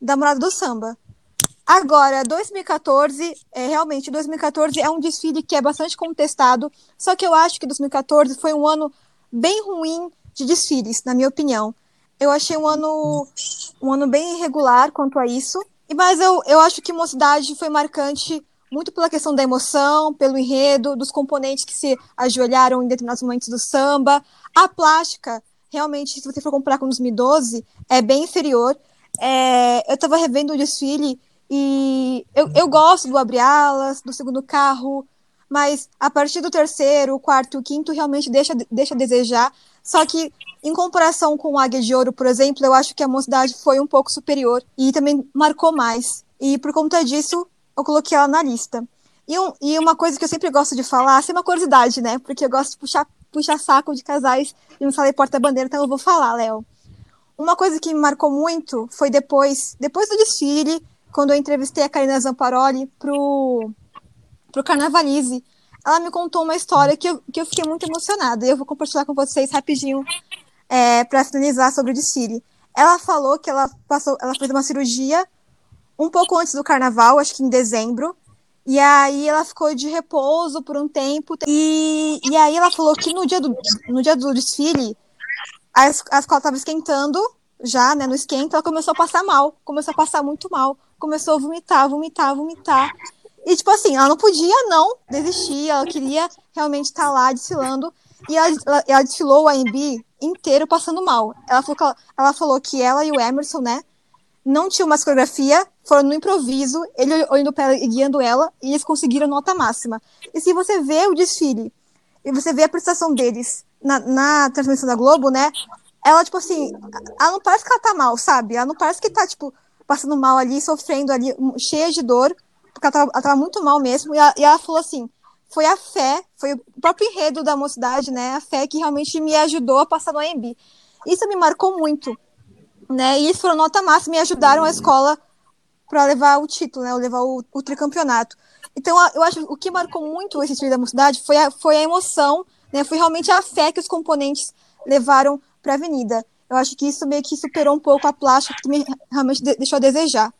da morada do samba. Agora, 2014, é, realmente, 2014 é um desfile que é bastante contestado, só que eu acho que 2014 foi um ano bem ruim de desfiles, na minha opinião. Eu achei um ano, um ano bem irregular quanto a isso, mas eu, eu acho que Mocidade foi marcante muito pela questão da emoção, pelo enredo, dos componentes que se ajoelharam em determinados momentos do samba. A plástica, realmente, se você for comparar com 2012, é bem inferior. É, eu estava revendo o desfile e eu, eu gosto do Abre Alas, do segundo carro, mas a partir do terceiro, quarto quinto realmente deixa, deixa a desejar. Só que, em comparação com o Águia de Ouro, por exemplo, eu acho que a mocidade foi um pouco superior e também marcou mais. E por conta disso, eu coloquei ela na lista. E, um, e uma coisa que eu sempre gosto de falar, assim, uma curiosidade, né? Porque eu gosto de puxar, puxar saco de casais e me falei porta-bandeira, então eu vou falar, Léo. Uma coisa que me marcou muito foi depois, depois do desfile, quando eu entrevistei a Karina Zamparoli pro, pro Carnavalize, ela me contou uma história que eu, que eu fiquei muito emocionada. E eu vou compartilhar com vocês rapidinho é, para finalizar sobre o desfile. Ela falou que ela passou, ela fez uma cirurgia um pouco antes do carnaval, acho que em dezembro, E aí ela ficou de repouso por um tempo. E, e aí ela falou que no dia do, no dia do desfile, a, a escola estava esquentando, já, né, no esquenta, ela começou a passar mal. Começou a passar muito mal. Começou a vomitar, vomitar, vomitar. E, tipo assim, ela não podia não desistir, ela queria realmente estar lá desfilando. E ela, ela, ela desfilou o AMB inteiro passando mal. Ela falou, que ela, ela falou que ela e o Emerson, né, não tinham uma coreografia, foram no improviso, ele olhando para ela e guiando ela, e eles conseguiram nota máxima. E se você vê o desfile, e você vê a prestação deles na, na transmissão da Globo, né, ela, tipo assim, ela não parece que ela tá mal, sabe? Ela não parece que tá, tipo, passando mal ali, sofrendo ali, cheia de dor, porque ela tava, ela tava muito mal mesmo, e ela, e ela falou assim, foi a fé, foi o próprio enredo da mocidade, né, a fé que realmente me ajudou a passar no AMB. Isso me marcou muito, né? E isso foram nota máxima e ajudaram a escola para levar o título, né? Levar o, tricampeonato. Então, eu acho que o que marcou muito esse time da mocidade foi a, foi a emoção, né? Foi realmente a fé que os componentes levaram para a avenida. Eu acho que isso meio que superou um pouco a plástica, que me, realmente deixou a desejar.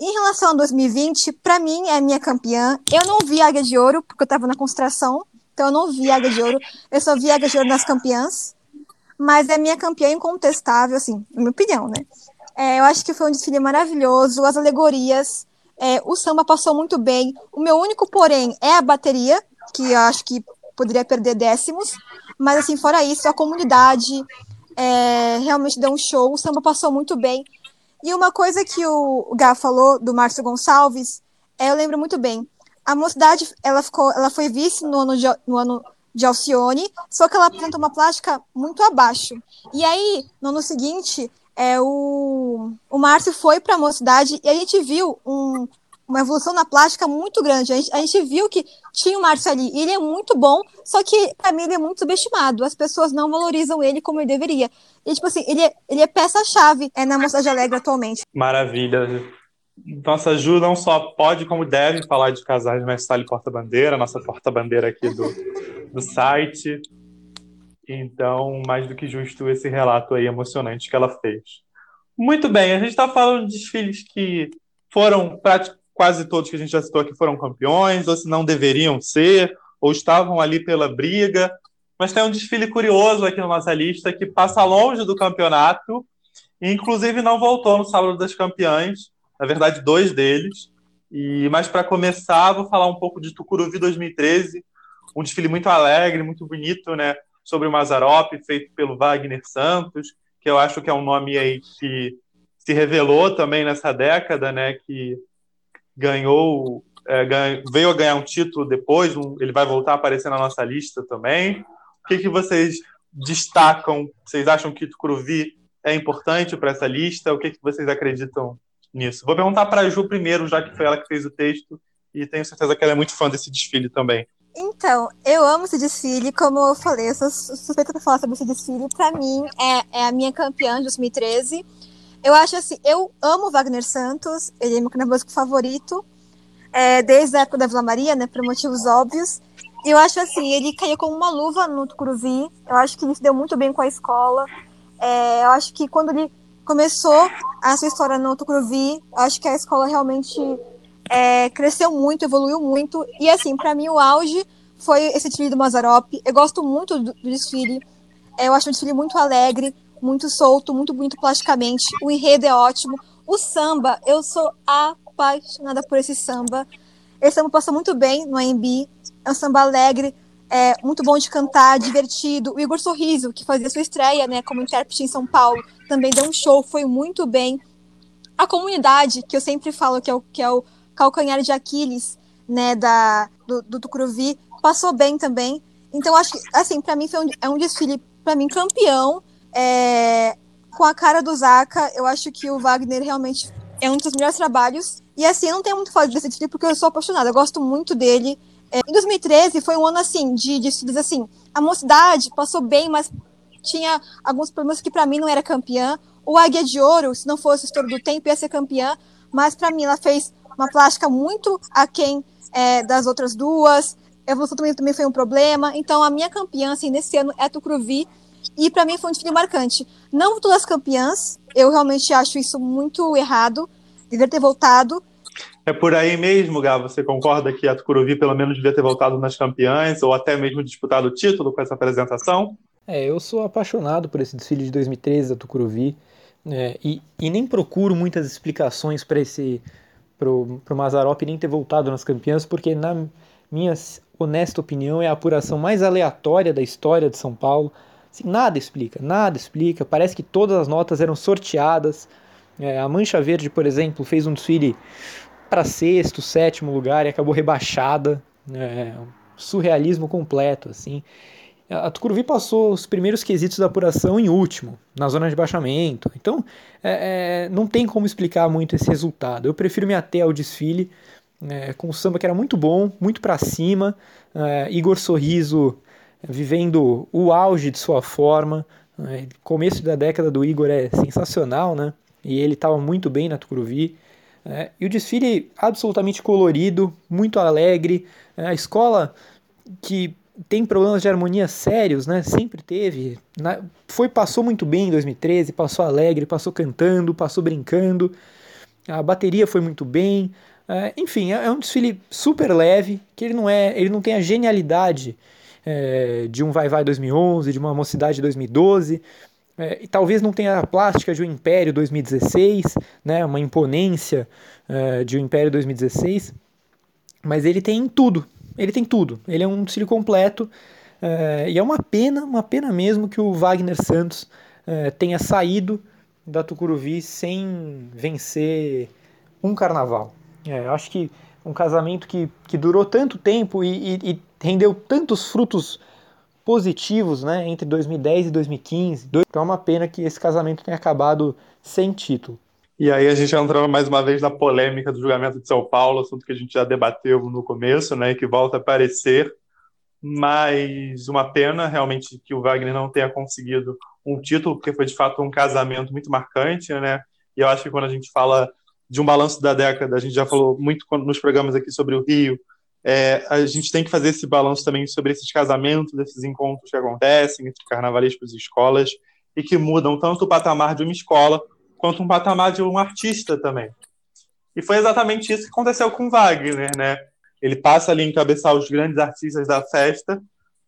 Em relação a 2020, para mim é a minha campeã. Eu não vi Águia de Ouro, porque eu estava na concentração, então eu não vi Águia de Ouro. Eu só vi Águia de Ouro nas campeãs mas é minha campeã incontestável, assim, na minha opinião, né? É, eu acho que foi um desfile maravilhoso, as alegorias, é, o samba passou muito bem. O meu único porém é a bateria, que eu acho que poderia perder décimos, mas assim, fora isso, a comunidade é, realmente deu um show, o samba passou muito bem. E uma coisa que o Gá falou do Márcio Gonçalves, é, eu lembro muito bem. A mocidade, ela ficou, ela foi vice no ano de, no ano de Alcione, só que ela apresenta uma plástica muito abaixo. E aí, no ano seguinte, é, o, o Márcio foi para a mocidade e a gente viu um, uma evolução na plástica muito grande. A gente, a gente, viu que tinha o Márcio ali, e ele é muito bom, só que para mim ele é muito subestimado. As pessoas não valorizam ele como ele deveria. E, tipo assim, ele é, ele é peça-chave é, na Mocidade Alegre atualmente. Maravilha. Nossa Ju não só pode, como deve falar de casais Mestre Porta-Bandeira, nossa porta-bandeira aqui do, do site. Então, mais do que justo esse relato aí emocionante que ela fez. Muito bem, a gente está falando de desfiles que foram quase todos que a gente já citou aqui foram campeões, ou se não deveriam ser, ou estavam ali pela briga. Mas tem um desfile curioso aqui na nossa lista que passa longe do campeonato, e inclusive não voltou no sábado das campeãs na verdade, dois deles. E Mas para começar, vou falar um pouco de Tucuruvi 2013, um desfile muito alegre, muito bonito, né? Sobre o Mazarop, feito pelo Wagner Santos, que eu acho que é um nome aí que se revelou também nessa década, né? Que ganhou, é, ganha, veio a ganhar um título depois, um, ele vai voltar a aparecer na nossa lista também. O que, que vocês destacam? Vocês acham que Tucuruvi é importante para essa lista? O que, que vocês acreditam nisso. Vou perguntar para a Ju primeiro, já que foi ela que fez o texto, e tenho certeza que ela é muito fã desse desfile também. Então, eu amo esse desfile, como eu falei, eu sou suspeita para falar sobre esse desfile. Para mim, é, é, a minha campeã de 2013. Eu acho assim, eu amo Wagner Santos, ele é meu carnavalesco favorito, é, desde a época da Vila Maria, né, por motivos óbvios. Eu acho assim, ele caiu como uma luva no Tucuruvi, eu acho que ele se deu muito bem com a escola. É, eu acho que quando ele começou a sua história no Tucuruvi. Acho que a escola realmente é, cresceu muito, evoluiu muito. E assim, para mim o auge foi esse desfile do Mazarop. Eu gosto muito do, do desfile. É, eu acho um desfile muito alegre, muito solto, muito bonito plasticamente. O enredo é ótimo. O samba, eu sou apaixonada por esse samba. Esse samba passa muito bem no AMB. É um samba alegre, é muito bom de cantar, divertido. O Igor Sorriso, que fazia sua estreia né, como intérprete em São Paulo, também deu um show, foi muito bem. A comunidade, que eu sempre falo que é o, que é o calcanhar de Aquiles né, da, do, do Tucuruvi, passou bem também. Então, acho que, assim, para mim foi um, é um desfile, para mim, campeão. É, com a cara do Zaka, eu acho que o Wagner realmente é um dos melhores trabalhos. E assim, eu não tenho muito falar desse desfile porque eu sou apaixonada, eu gosto muito dele. É, em 2013 foi um ano assim de desfiles assim. A mocidade passou bem, mas tinha alguns problemas que para mim não era campeã. O Águia de Ouro, se não fosse o estouro do tempo, ia ser campeã, mas para mim ela fez uma plástica muito aquém é, das outras duas. A evolução também, também foi um problema. Então a minha campeã assim, nesse ano é Tucuruvi. E para mim foi um desfile marcante. Não todas as campeãs, eu realmente acho isso muito errado, deveria ter voltado. É por aí mesmo, Gá? Você concorda que a Tucuruvi pelo menos devia ter voltado nas campeãs ou até mesmo disputado o título com essa apresentação? É, eu sou apaixonado por esse desfile de 2013 da Tucuruvi é, e, e, nem procuro muitas explicações para esse pro, pro Mazarop nem ter voltado nas campeãs, porque na minha honesta opinião é a apuração mais aleatória da história de São Paulo. Assim, nada explica, nada explica. Parece que todas as notas eram sorteadas. É, a Mancha Verde, por exemplo, fez um desfile para sexto, sétimo lugar e acabou rebaixada. É, surrealismo completo, assim. A Tucuruvi passou os primeiros quesitos da apuração em último, na zona de baixamento. Então, é, é, não tem como explicar muito esse resultado. Eu prefiro me ater ao desfile é, com o samba que era muito bom, muito para cima. É, Igor Sorriso vivendo o auge de sua forma. É, começo da década do Igor é sensacional, né? E ele estava muito bem na Tucuruvi. É, e o desfile absolutamente colorido, muito alegre. a escola que tem problemas de harmonia sérios, né? Sempre teve. Na, foi passou muito bem em 2013, passou alegre, passou cantando, passou brincando. A bateria foi muito bem. É, enfim, é, é, um desfile super leve, que ele não é, ele não tem a genialidade é, de um Vai Vai 2011, de uma Mocidade 2012. É, e talvez não tenha a plástica de um Império 2016, né, uma imponência é, de um Império 2016, mas ele tem tudo, ele tem tudo. Ele é um desfile completo. É, e é uma pena, uma pena mesmo que o Wagner Santos é, tenha saído da Tucuruvi sem vencer um carnaval. É, eu acho que um casamento que, que durou tanto tempo e, e, e rendeu tantos frutos positivos né, entre 2010 e 2015. Então é uma pena que esse casamento tenha acabado sem título. E aí a gente entrando mais uma vez na polêmica do julgamento de São Paulo, assunto que a gente já debateu no começo, né, que volta a aparecer, mas uma pena realmente que o Wagner não tenha conseguido um título, porque foi de fato um casamento muito marcante, né? E eu acho que quando a gente fala de um balanço da década, a gente já falou muito nos programas aqui sobre o Rio, é, a gente tem que fazer esse balanço também sobre esses casamentos, esses encontros que acontecem entre carnavalescos e escolas e que mudam tanto o patamar de uma escola quanto um patamar de um artista também. E foi exatamente isso que aconteceu com Wagner, né? Ele passa ali a encabeçar os grandes artistas da festa,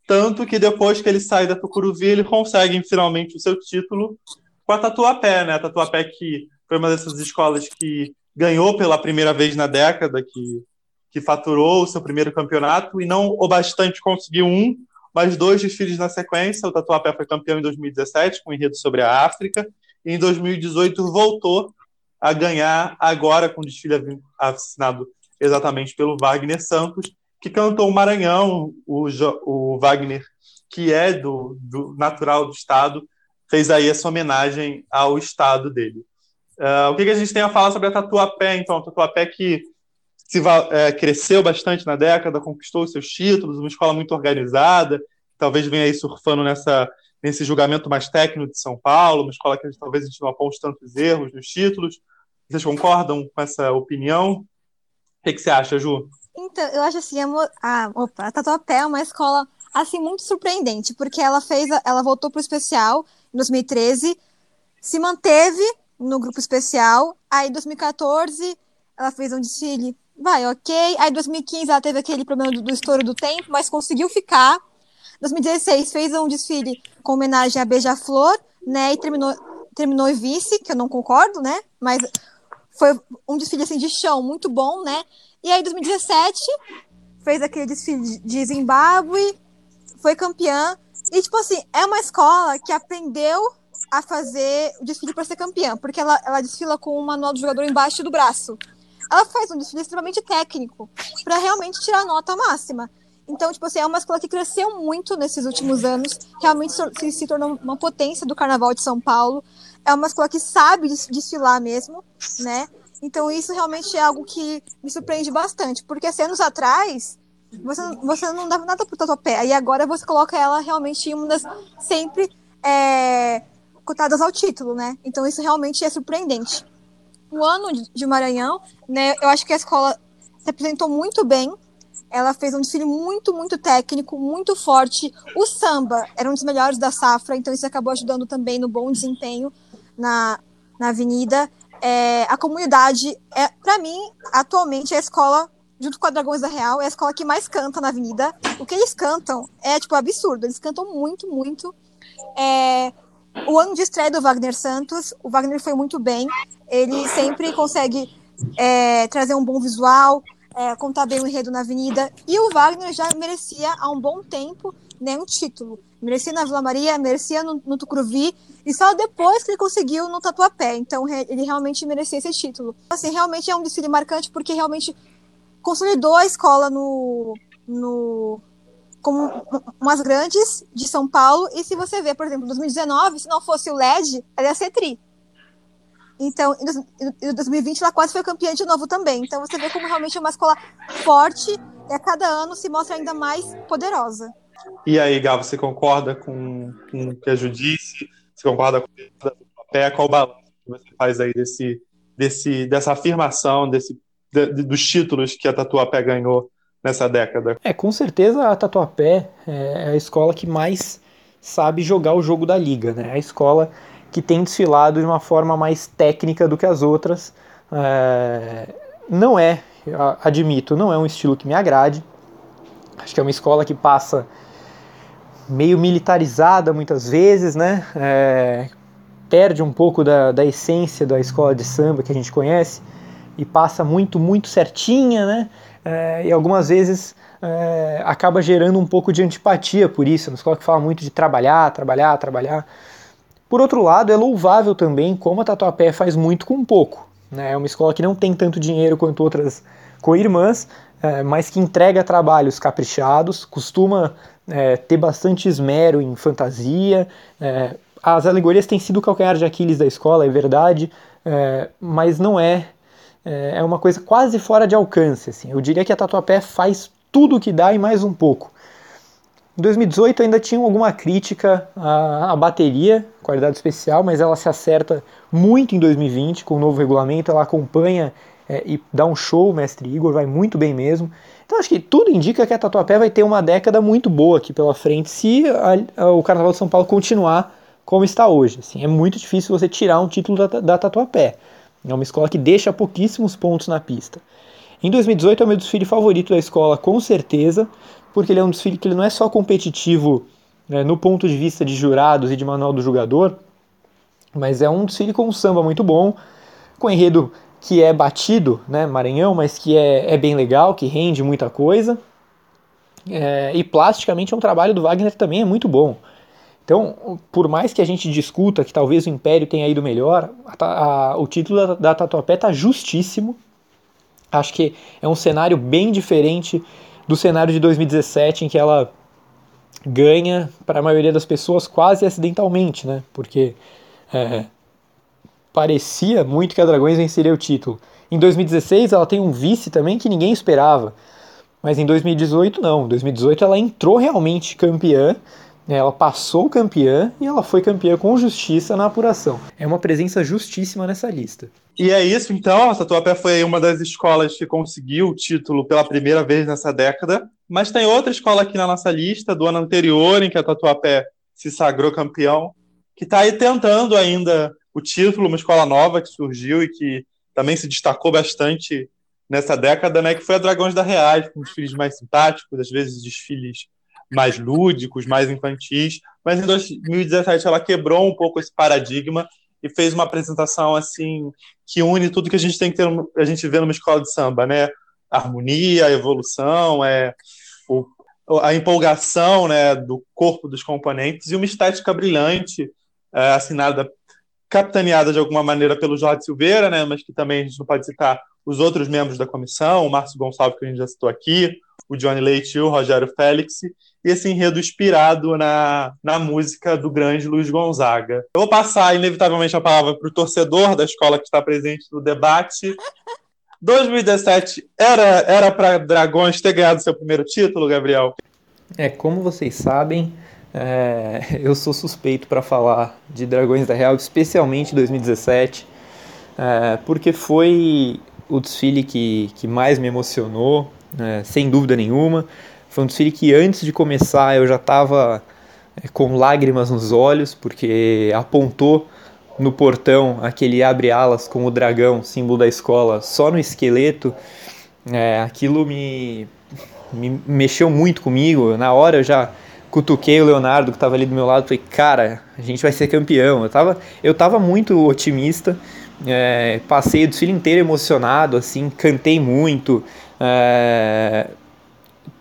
tanto que depois que ele sai da Tucuruvi, ele consegue finalmente o seu título com a Tatuapé, né? A Tatuapé que foi uma dessas escolas que ganhou pela primeira vez na década, que, que faturou o seu primeiro campeonato e não o bastante conseguiu um, mas dois desfiles na sequência. O Tatuapé foi campeão em 2017 com o enredo sobre a África em 2018 voltou a ganhar agora com o desfile assinado exatamente pelo Wagner Santos, que cantou o Maranhão, o, o Wagner, que é do, do, natural do estado, fez aí essa homenagem ao estado dele. Uh, o que, que, a gente tem a falar sobre a Tatuapé, então? A Tatuapé que se, é, cresceu bastante na década, conquistou seus títulos, uma escola muito organizada, talvez venha aí surfando nessa nesse julgamento mais técnico de São Paulo, uma escola que talvez a gente não aponte tantos erros nos títulos. Vocês concordam com essa opinião? O que, que você acha, Ju? Então, eu acho assim, a, a, opa, a Tatuapé é uma escola assim muito surpreendente, porque ela fez, ela voltou para o especial em 2013, se manteve no grupo especial, aí em 2014 ela fez um desfile, vai, ok, aí em 2015 ela teve aquele problema do, do estouro do tempo, mas conseguiu ficar, 2016 fez um desfile com homenagem a Beija-Flor, né? E terminou, terminou vice, que eu não concordo, né? Mas foi um desfile assim de chão muito bom, né? E aí 2017 fez aquele desfile de Zimbábue, foi campeã. E tipo assim, é uma escola que aprendeu a fazer o desfile para ser campeã, porque ela, ela desfila com o manual do jogador embaixo do braço. Ela faz um desfile extremamente técnico para realmente tirar a nota máxima. Então, tipo assim, é uma escola que cresceu muito nesses últimos anos, realmente se, se tornou uma potência do carnaval de São Paulo. É uma escola que sabe desfilar mesmo, né? Então, isso realmente é algo que me surpreende bastante, porque assim, anos atrás, você, você não dava nada pro Tatuapé, e agora você coloca ela realmente em uma das sempre é, cotadas ao título, né? Então, isso realmente é surpreendente. O ano de Maranhão, né, eu acho que a escola se apresentou muito bem, ela fez um desfile muito, muito técnico, muito forte. O samba era um dos melhores da safra, então isso acabou ajudando também no bom desempenho na, na avenida. é, a comunidade, é, para mim, atualmente, é a escola, junto com a Dragões da Real, é a escola que mais canta na avenida. O que eles cantam é, tipo, absurdo. Eles cantam muito, muito. É, o ano de estreia do Wagner Santos, o Wagner foi muito bem. Ele sempre consegue é, trazer um bom visual, é, contar bem o enredo na avenida. E o Wagner já merecia há um bom tempo né, um título. Merecia na Vila Maria, merecia no, no Tucuruvi, e só depois que ele conseguiu no Tatuapé. Então ele realmente merecia esse título. Assim, realmente é um desfile marcante porque realmente consolidou a escola no, no como umas grandes de São Paulo. E se você ver, por exemplo, em 2019, se não fosse o LED, ela ia ser tri. Então, em 2020 ela quase foi campeã de novo também. Então você vê como realmente é uma escola forte e a cada ano se mostra ainda mais poderosa. E aí, Gal, você concorda com, com o que a Ju disse? Você concorda com o pé? Qual o balanço que você faz aí desse, desse, dessa afirmação, desse, de, dos títulos que a Tatuapé ganhou nessa década? É, com certeza a Tatuapé é a escola que mais sabe jogar o jogo da liga, né? É a escola que tem desfilado de uma forma mais técnica do que as outras. É... Não é, admito, não é um estilo que me agrade. Acho que é uma escola que passa meio militarizada muitas vezes, né? É, perde um pouco da, da essência da escola de samba que a gente conhece e passa muito, muito certinha, né? É, e algumas vezes é, acaba gerando um pouco de antipatia por isso. Uma escola que fala muito de trabalhar, trabalhar, trabalhar. Por outro lado, é louvável também como a Tatuapé faz muito com pouco. Né? É uma escola que não tem tanto dinheiro quanto outras co-irmãs, é, mas que entrega trabalhos caprichados, costuma é, ter bastante esmero em fantasia. É, as alegorias têm sido o calcanhar de Aquiles da escola, é verdade, é, mas não é, é. É uma coisa quase fora de alcance. Assim. Eu diria que a Tatuapé faz tudo o que dá e mais um pouco. Em 2018 ainda tinha alguma crítica à, bateria, qualidade especial, mas ela se acerta muito em 2020 com o novo regulamento, ela acompanha é, e dá um show, o mestre Igor, vai muito bem mesmo. Então acho que tudo indica que a Tatuapé vai ter uma década muito boa aqui pela frente se a, a, o Carnaval de São Paulo continuar como está hoje. Assim, é muito difícil você tirar um título da, da Tatuapé. É uma escola que deixa pouquíssimos pontos na pista. Em 2018 é o meu desfile favorito da escola, com certeza, porque ele é um desfile que ele não é só competitivo né, no ponto de vista de jurados e de manual do jogador, mas é um desfile com um samba muito bom, com enredo que é batido, né, Maranhão, mas que é, é bem legal, que rende muita coisa. É, e plasticamente é um trabalho do Wagner também é muito bom. Então, por mais que a gente discuta que talvez o Império tenha ido melhor, a, a, o título da, da Tatuapé está justíssimo. Acho que é um cenário bem diferente do cenário de 2017, em que ela ganha para a maioria das pessoas quase acidentalmente, né? Porque é, parecia muito que a Dragões venceria o título. Em 2016 ela tem um vice também que ninguém esperava. Mas em 2018 não. Em 2018 ela entrou realmente campeã, ela passou campeã e ela foi campeã com justiça na apuração. É uma presença justíssima nessa lista. E é isso então, a Tatuapé foi uma das escolas que conseguiu o título pela primeira vez nessa década, mas tem outra escola aqui na nossa lista do ano anterior em que a Tatuapé se sagrou campeão, que está aí tentando ainda o título, uma escola nova que surgiu e que também se destacou bastante nessa década, né, que foi a Dragões da Reais, com desfiles mais simpáticos, às vezes desfiles mais lúdicos, mais infantis, mas em 2017 ela quebrou um pouco esse paradigma e fez uma apresentação assim que une tudo que a gente tem que ter, a gente vê numa escola de samba, né? Harmonia, evolução, é o, a empolgação, né, do corpo dos componentes e uma estética brilhante, é, assinada capitaneada de alguma maneira pelo Jorge Silveira, né, mas que também a gente não pode citar os outros membros da comissão, o Márcio Gonçalves, que a gente já citou aqui, o Johnny Leite e o Rogério Félix, e esse enredo inspirado na, na música do grande Luiz Gonzaga. Eu vou passar, inevitavelmente, a palavra para o torcedor da escola que está presente no debate. 2017 era para Dragões ter ganhado seu primeiro título, Gabriel? É, como vocês sabem, é, eu sou suspeito para falar de Dragões da Real, especialmente 2017, é, porque foi o desfile que, que mais me emocionou, é, sem dúvida nenhuma. Foi um desfile que antes de começar eu já estava é, com lágrimas nos olhos, porque apontou no portão aquele abre-alas com o dragão, símbolo da escola, só no esqueleto, é, aquilo me, me mexeu muito comigo. Na hora eu já cutuquei o Leonardo que estava ali do meu lado, falei, cara, a gente vai ser campeão. Eu tava, eu tava muito otimista, é, passei o desfile inteiro emocionado, assim, cantei muito. É,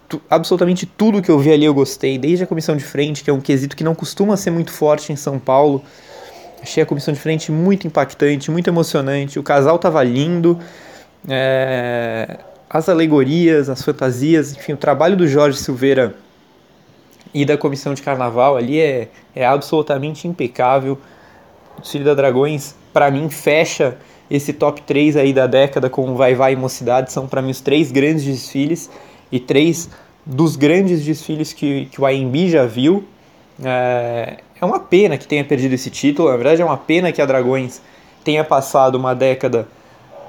tu, absolutamente tudo que eu vi ali eu gostei, desde a comissão de frente, que é um quesito que não costuma ser muito forte em São Paulo. Achei a comissão de frente muito impactante, muito emocionante. O casal tava lindo. É, as alegorias, as fantasias, enfim, o trabalho do Jorge Silveira e da comissão de carnaval ali é, é absolutamente impecável. O desfile da Dragões, para mim, fecha esse top 3 aí da década com Vai Vai e Mocidade. São para mim os três grandes desfiles e três dos grandes desfiles que, que o AMB já viu. É, é uma pena que tenha perdido esse título, na verdade é uma pena que a Dragões tenha passado uma década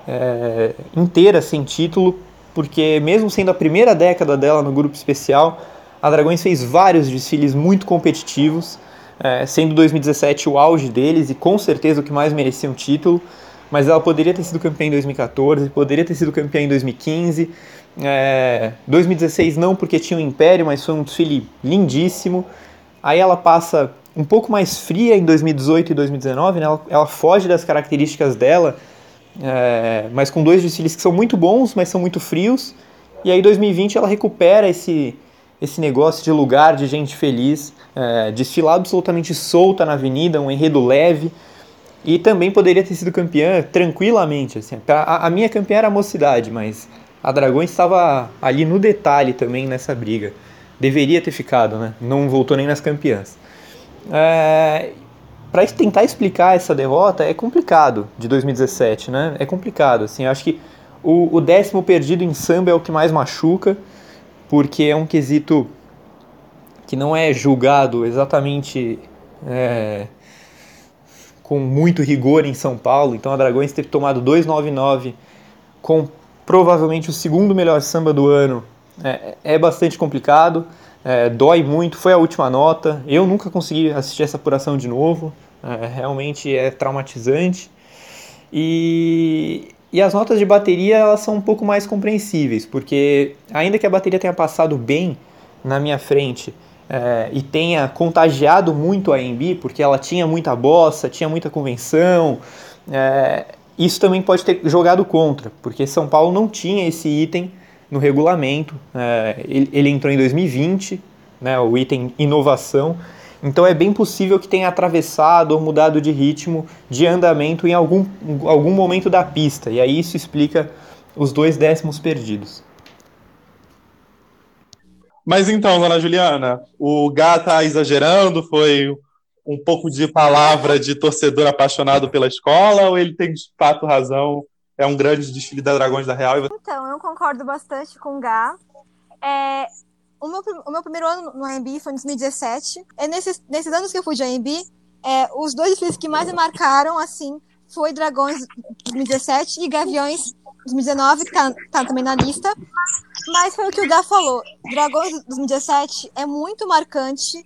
é, inteira sem título, porque mesmo sendo a primeira década dela no grupo especial, a Dragões fez vários desfiles muito competitivos, é, sendo 2017 o auge deles e com certeza o que mais merecia um título. Mas ela poderia ter sido campeã em 2014, poderia ter sido campeã em 2015. É, 2016 não, porque tinha o um Império, mas foi um desfile lindíssimo. Aí ela passa um pouco mais fria em 2018 e 2019, né? ela, ela foge das características dela, é, mas com dois desfiles que são muito bons, mas são muito frios. E aí 2020 ela recupera esse, esse negócio de lugar de gente feliz, é, desfilar absolutamente solta na avenida, um enredo leve, e também poderia ter sido campeã tranquilamente. Assim. A, a minha campeã era a mocidade, mas a Dragões estava ali no detalhe também nessa briga. Deveria ter ficado, né? Não voltou nem nas campeãs. É, para tentar explicar essa derrota é complicado de 2017, né? É complicado, assim. acho que o, o décimo perdido em samba é o que mais machuca porque é um quesito que não é julgado exatamente é, com muito rigor em São Paulo. Então a Dragões ter tomado 2,99 com provavelmente o segundo melhor samba do ano é, é bastante complicado, é, dói muito. Foi a última nota. Eu nunca consegui assistir essa apuração de novo. É, realmente é traumatizante. E e as notas de bateria elas são um pouco mais compreensíveis, porque ainda que a bateria tenha passado bem na minha frente é, e tenha contagiado muito a AMB, porque ela tinha muita bossa, tinha muita convenção, é, isso também pode ter jogado contra, porque São Paulo não tinha esse item no regulamento. É, ele, ele, entrou em 2020, né, o item inovação, então é bem possível que tenha atravessado ou mudado de ritmo, de andamento em algum, algum momento da pista. E aí isso explica os dois décimos perdidos. Mas então, dona Juliana, o Gá tá exagerando? Foi um pouco de palavra de torcedor apaixonado pela escola ou ele tem de fato razão? É um grande desfile da Dragões da Real? Então, eu concordo bastante com o Gá. É, o meu, o meu primeiro ano no AMB foi em 2017. É nesses, nesses anos que eu fui de AMB, é, os dois desfiles que mais me marcaram, assim, foi Dragões 2017 e Gaviões 2019, que tá, tá também na lista. Mas foi o que o Gá falou. Dragões 2017 é muito marcante.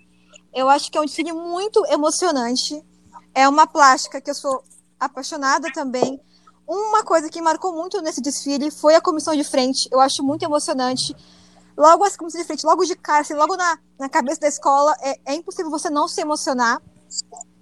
Eu acho que é um desfile muito emocionante. É uma plástica que eu sou apaixonada também. Uma coisa que marcou muito nesse desfile foi a comissão de frente. Eu acho muito emocionante logo como se de frente, logo de cara, assim, logo na, na cabeça da escola, é, é impossível você não se emocionar.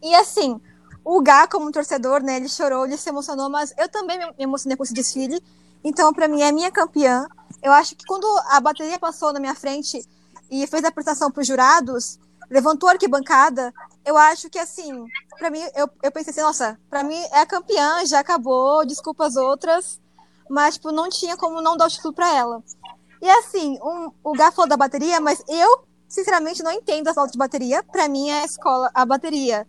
E assim, o Gá, como torcedor, né, ele chorou, ele se emocionou, mas eu também me emocionei com esse desfile. Então, para mim, é minha campeã. Eu acho que quando a bateria passou na minha frente e fez a apresentação para os jurados, levantou a arquibancada, eu acho que, assim, para mim, eu, eu pensei assim, nossa, para mim é a campeã, já acabou, desculpa as outras, mas, tipo, não tinha como não dar o título para ela. E assim, um, o Gá falou da bateria, mas eu, sinceramente, não entendo as notas de bateria. Para mim, é a escola, a bateria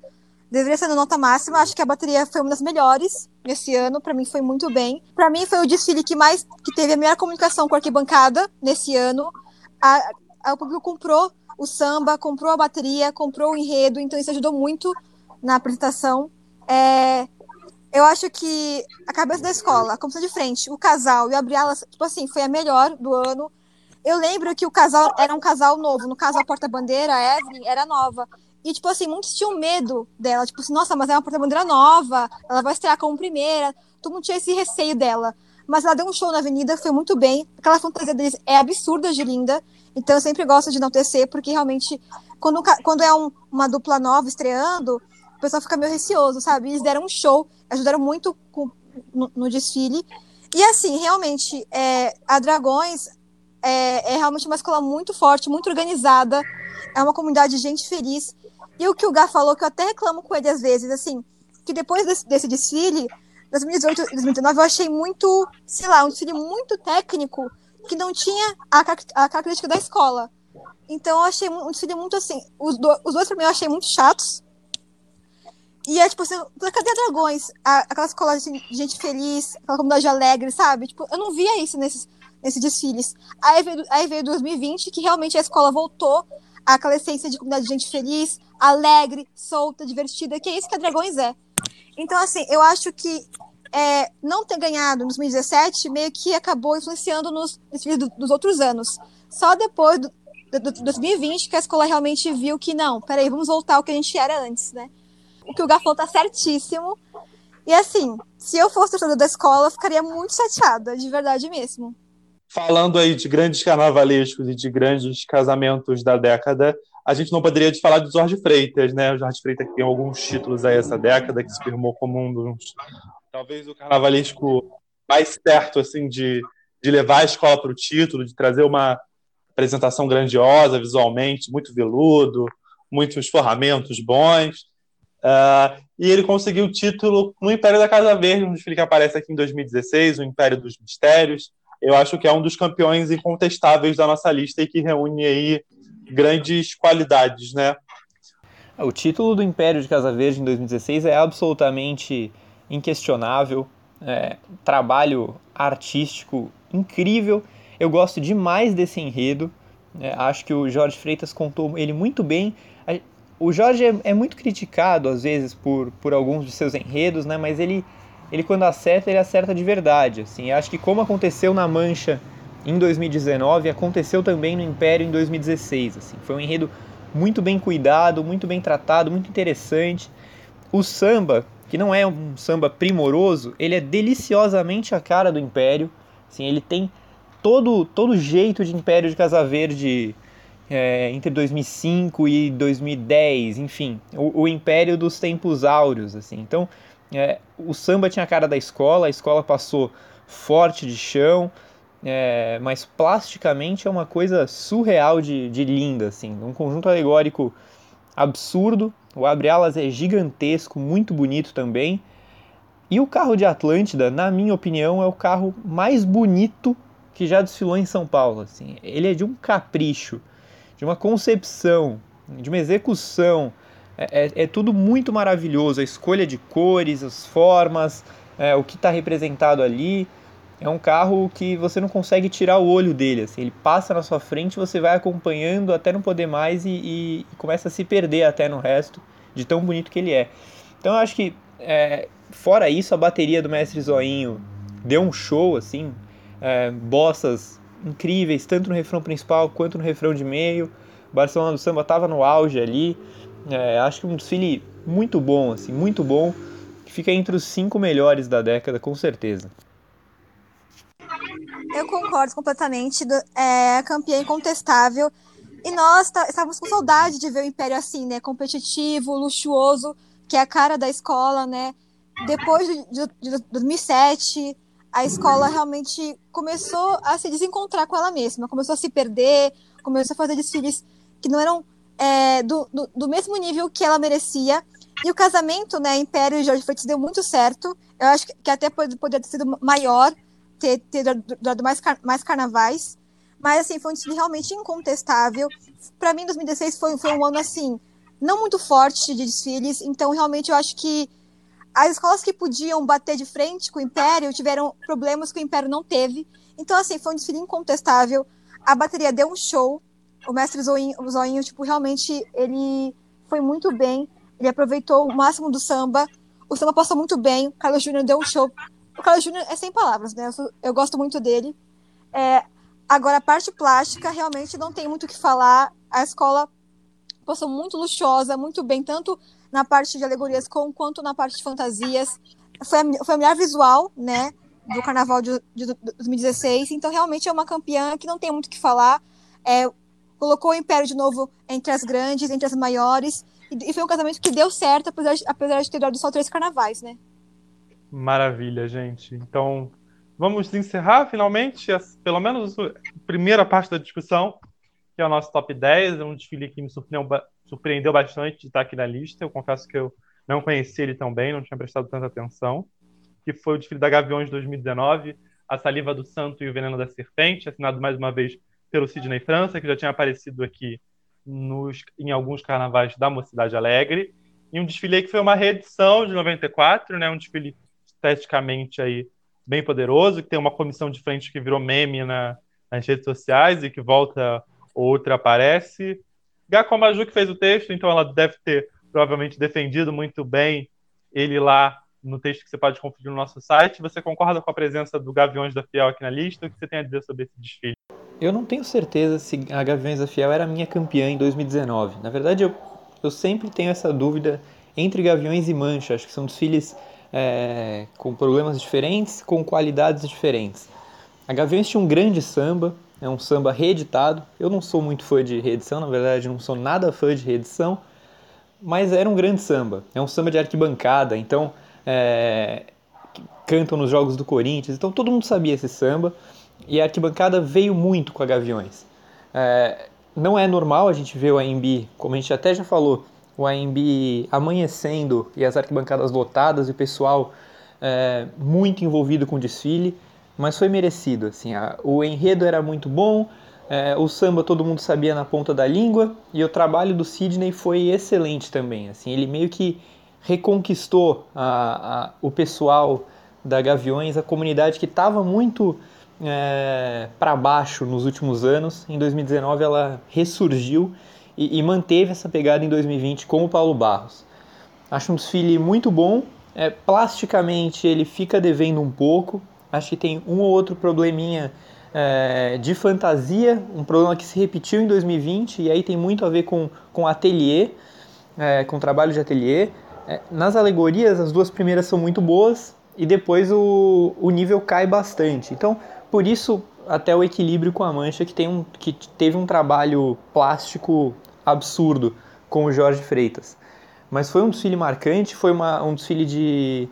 deveria ser na nota máxima. Acho que a bateria foi uma das melhores nesse ano. Para mim, foi muito bem. Para mim, foi o desfile que mais que teve a melhor comunicação com a arquibancada nesse ano. A, a, o público comprou o samba, comprou a bateria, comprou o enredo, então isso ajudou muito na apresentação. É, eu acho que a cabeça da escola, a comissão de frente, o casal e a Briala, tipo assim, foi a melhor do ano. Eu lembro que o casal era um casal novo. No caso, a porta-bandeira, a Evelyn, era nova. E, tipo assim, muitos tinham medo dela. Tipo assim, nossa, mas é uma porta-bandeira nova, ela vai estrear como primeira. Todo mundo tinha esse receio dela. Mas ela deu um show na avenida, foi muito bem. Aquela fantasia deles é absurda de linda. Então eu sempre gosto de não tecer, porque realmente, quando, quando é um, uma dupla nova estreando, o pessoal fica meio receoso, sabe? Eles deram um show, ajudaram muito com, no, no, desfile. E assim, realmente, é, a Dragões é, é realmente uma escola muito forte, muito organizada. É uma comunidade de gente feliz. E o que o Gá falou, que eu até reclamo com ele às vezes, assim, que depois desse, desse desfile, 2018 e 2019, eu achei muito, sei lá, um desfile muito técnico, que não tinha a, a característica da escola. Então eu achei um desfile muito assim. Os, do, os dois pra mim eu achei muito chatos. E é tipo assim, cadê Dragões? A, aquela escola de gente feliz, aquela comunidade alegre, sabe? Tipo, eu não via isso nesses, nesses desfiles. Aí veio, aí veio 2020, que realmente a escola voltou àquela essência de comunidade de gente feliz, alegre, solta, divertida, que é isso que a Dragões é. Então, assim, eu acho que é, não ter ganhado em 2017 meio que acabou influenciando nos desfiles do, dos outros anos. Só depois do, do, do 2020 que a escola realmente viu que não, peraí, vamos voltar ao que a gente era antes, né? O que o Gafão tá certíssimo. E assim, se eu fosse torcedor da escola, eu ficaria muito chateada, de verdade mesmo. Falando aí de grandes carnavalescos e de grandes casamentos da década, a gente não poderia de falar de Jorge Freitas, né? O Jorge Freitas tem alguns títulos aí essa década, que se firmou como um dos, talvez o carnavalesco mais certo assim de, de levar a escola para o título, de trazer uma apresentação grandiosa visualmente, muito veludo, muitos forramentos bons. Uh, e ele conseguiu o título no Império da Casa Verde, um desfile que aparece aqui em 2016, o Império dos Mistérios. Eu acho que é um dos campeões incontestáveis da nossa lista e que reúne aí grandes qualidades, né? O título do Império de Casa Verde em 2016 é absolutamente inquestionável, é, trabalho artístico incrível. Eu gosto demais desse enredo. É, acho que o Jorge Freitas contou ele muito bem. O Jorge é, é, muito criticado às vezes por, por alguns de seus enredos, né? Mas ele, ele quando acerta, ele acerta de verdade. Assim, acho que como aconteceu na Mancha em 2019 aconteceu também no Império em 2016. Assim. Foi um enredo muito bem cuidado, muito bem tratado, muito interessante. O samba, que não é um samba primoroso, ele é deliciosamente a cara do Império. Assim, ele tem todo todo jeito de Império de Casa Verde é, entre 2005 e 2010, enfim, o, o, Império dos tempos áureos, assim. Então, é, o samba tinha a cara da escola, a escola passou forte de chão, é, mas plasticamente é uma coisa surreal de, de linda, assim, um conjunto alegórico absurdo. O Abre Alas é gigantesco, muito bonito também. E o carro de Atlântida, na minha opinião, é o carro mais bonito que já desfilou em São Paulo. Assim. Ele é de um capricho, de uma concepção, de uma execução. É, é, é tudo muito maravilhoso. A escolha de cores, as formas, é, o que está representado ali é um carro que você não consegue tirar o olho dele. Assim, ele passa na sua frente, você vai acompanhando até não poder mais e, e, e começa a se perder até no resto, de tão bonito que ele é. Então eu acho que, é, fora isso, a bateria do Mestre Zoinho deu um show, assim, é, bossas incríveis, tanto no refrão principal quanto no refrão de meio. O Barcelona do Samba estava no auge ali. É, acho que um desfile muito bom, assim, muito bom. Fica entre os cinco melhores da década, com certeza. Eu concordo completamente. Do, é campeã incontestável. E nós tá, estávamos com saudade de ver o Império assim, né? Competitivo, luxuoso, que é a cara da escola, né? Depois de, de, de 2007, a escola realmente começou a se desencontrar com ela mesma, começou a se perder, começou a fazer desfiles que não eram é, do, do, do, mesmo nível que ela merecia. E o casamento, né, Império e Jorge Freitas deu muito certo. Eu acho que até poderia ter sido maior, ter, ter dado mais, mais carnavais. Mas, assim, foi um desfile realmente incontestável. Para mim, 2016 foi, foi um ano, assim, não muito forte de desfiles. Então, realmente, eu acho que as escolas que podiam bater de frente com o Império tiveram problemas que o Império não teve. Então, assim, foi um desfile incontestável. A bateria deu um show. O mestre Zoinho, o Zoinho tipo, realmente, ele foi muito bem. Ele aproveitou o máximo do samba. O samba passou muito bem. O Carlos Júnior deu um show o Carlos Júnior é sem palavras, né? Eu, eu gosto muito dele. É, agora, a parte plástica, realmente não tem muito o que falar. A escola ocupação muito luxuosa, muito bem, tanto na parte de alegorias com, quanto na parte de fantasias. Foi a, foi a melhor visual, né, do Carnaval de, de 2016. Então, realmente é uma campeã que não tem muito o que falar. É, colocou o Império de novo entre as grandes, entre as maiores. E, e foi um casamento que deu certo, apesar de, apesar de ter dado só três carnavais, né? Maravilha, gente. Então, vamos encerrar finalmente, pelo menos a primeira parte da discussão, que é o nosso top 10. É um desfile que me surpreendeu, surpreendeu bastante de estar aqui na lista. Eu confesso que eu não conhecia ele tão bem, não tinha prestado tanta atenção. Que foi o desfile da Gaviões 2019, A Saliva do Santo e o Veneno da Serpente, assinado mais uma vez pelo Sidney França, que já tinha aparecido aqui nos, em alguns carnavais da Mocidade Alegre. E um desfile que foi uma reedição de 94, né? um desfile esteticamente aí bem poderoso, que tem uma comissão de frente que virou meme na, nas redes sociais e que volta outra aparece. Gako Maju que fez o texto, então ela deve ter provavelmente defendido muito bem ele lá no texto que você pode conferir no nosso site. Você concorda com a presença do Gaviões da Fiel aqui na lista? O que você tem a dizer sobre esse desfile? Eu não tenho certeza se a Gaviões da Fiel era minha campeã em 2019. Na verdade, eu, eu sempre tenho essa dúvida entre Gaviões e Mancha. Acho que são desfiles é, com problemas diferentes, com qualidades diferentes. A Gaviões tinha um grande samba, é um samba reeditado. Eu não sou muito fã de reedição, na verdade, não sou nada fã de reedição, mas era um grande samba. É um samba de arquibancada, então é, cantam nos jogos do Corinthians, então todo mundo sabia esse samba e a arquibancada veio muito com a Gaviões. É, não é normal a gente ver o AMB, como a gente até já falou, o AMB amanhecendo e as arquibancadas lotadas e o pessoal é, muito envolvido com o desfile, mas foi merecido. Assim, a, o enredo era muito bom, é, o samba todo mundo sabia na ponta da língua e o trabalho do Sidney foi excelente também. Assim, ele meio que reconquistou a, a, o pessoal da Gaviões, a comunidade que estava muito é, para baixo nos últimos anos. Em 2019 ela ressurgiu e, e, manteve essa pegada em 2020 com o Paulo Barros. Acho um desfile muito bom. É, plasticamente ele fica devendo um pouco. Acho que tem um ou outro probleminha é, de fantasia, um problema que se repetiu em 2020 e aí tem muito a ver com, com ateliê, é, com trabalho de ateliê. É, nas alegorias, as duas primeiras são muito boas e depois o, o nível cai bastante. Então, por isso, até o equilíbrio com a mancha, que, tem um, que teve um trabalho plástico absurdo com o Jorge Freitas. Mas foi um desfile marcante, foi uma, um desfile de,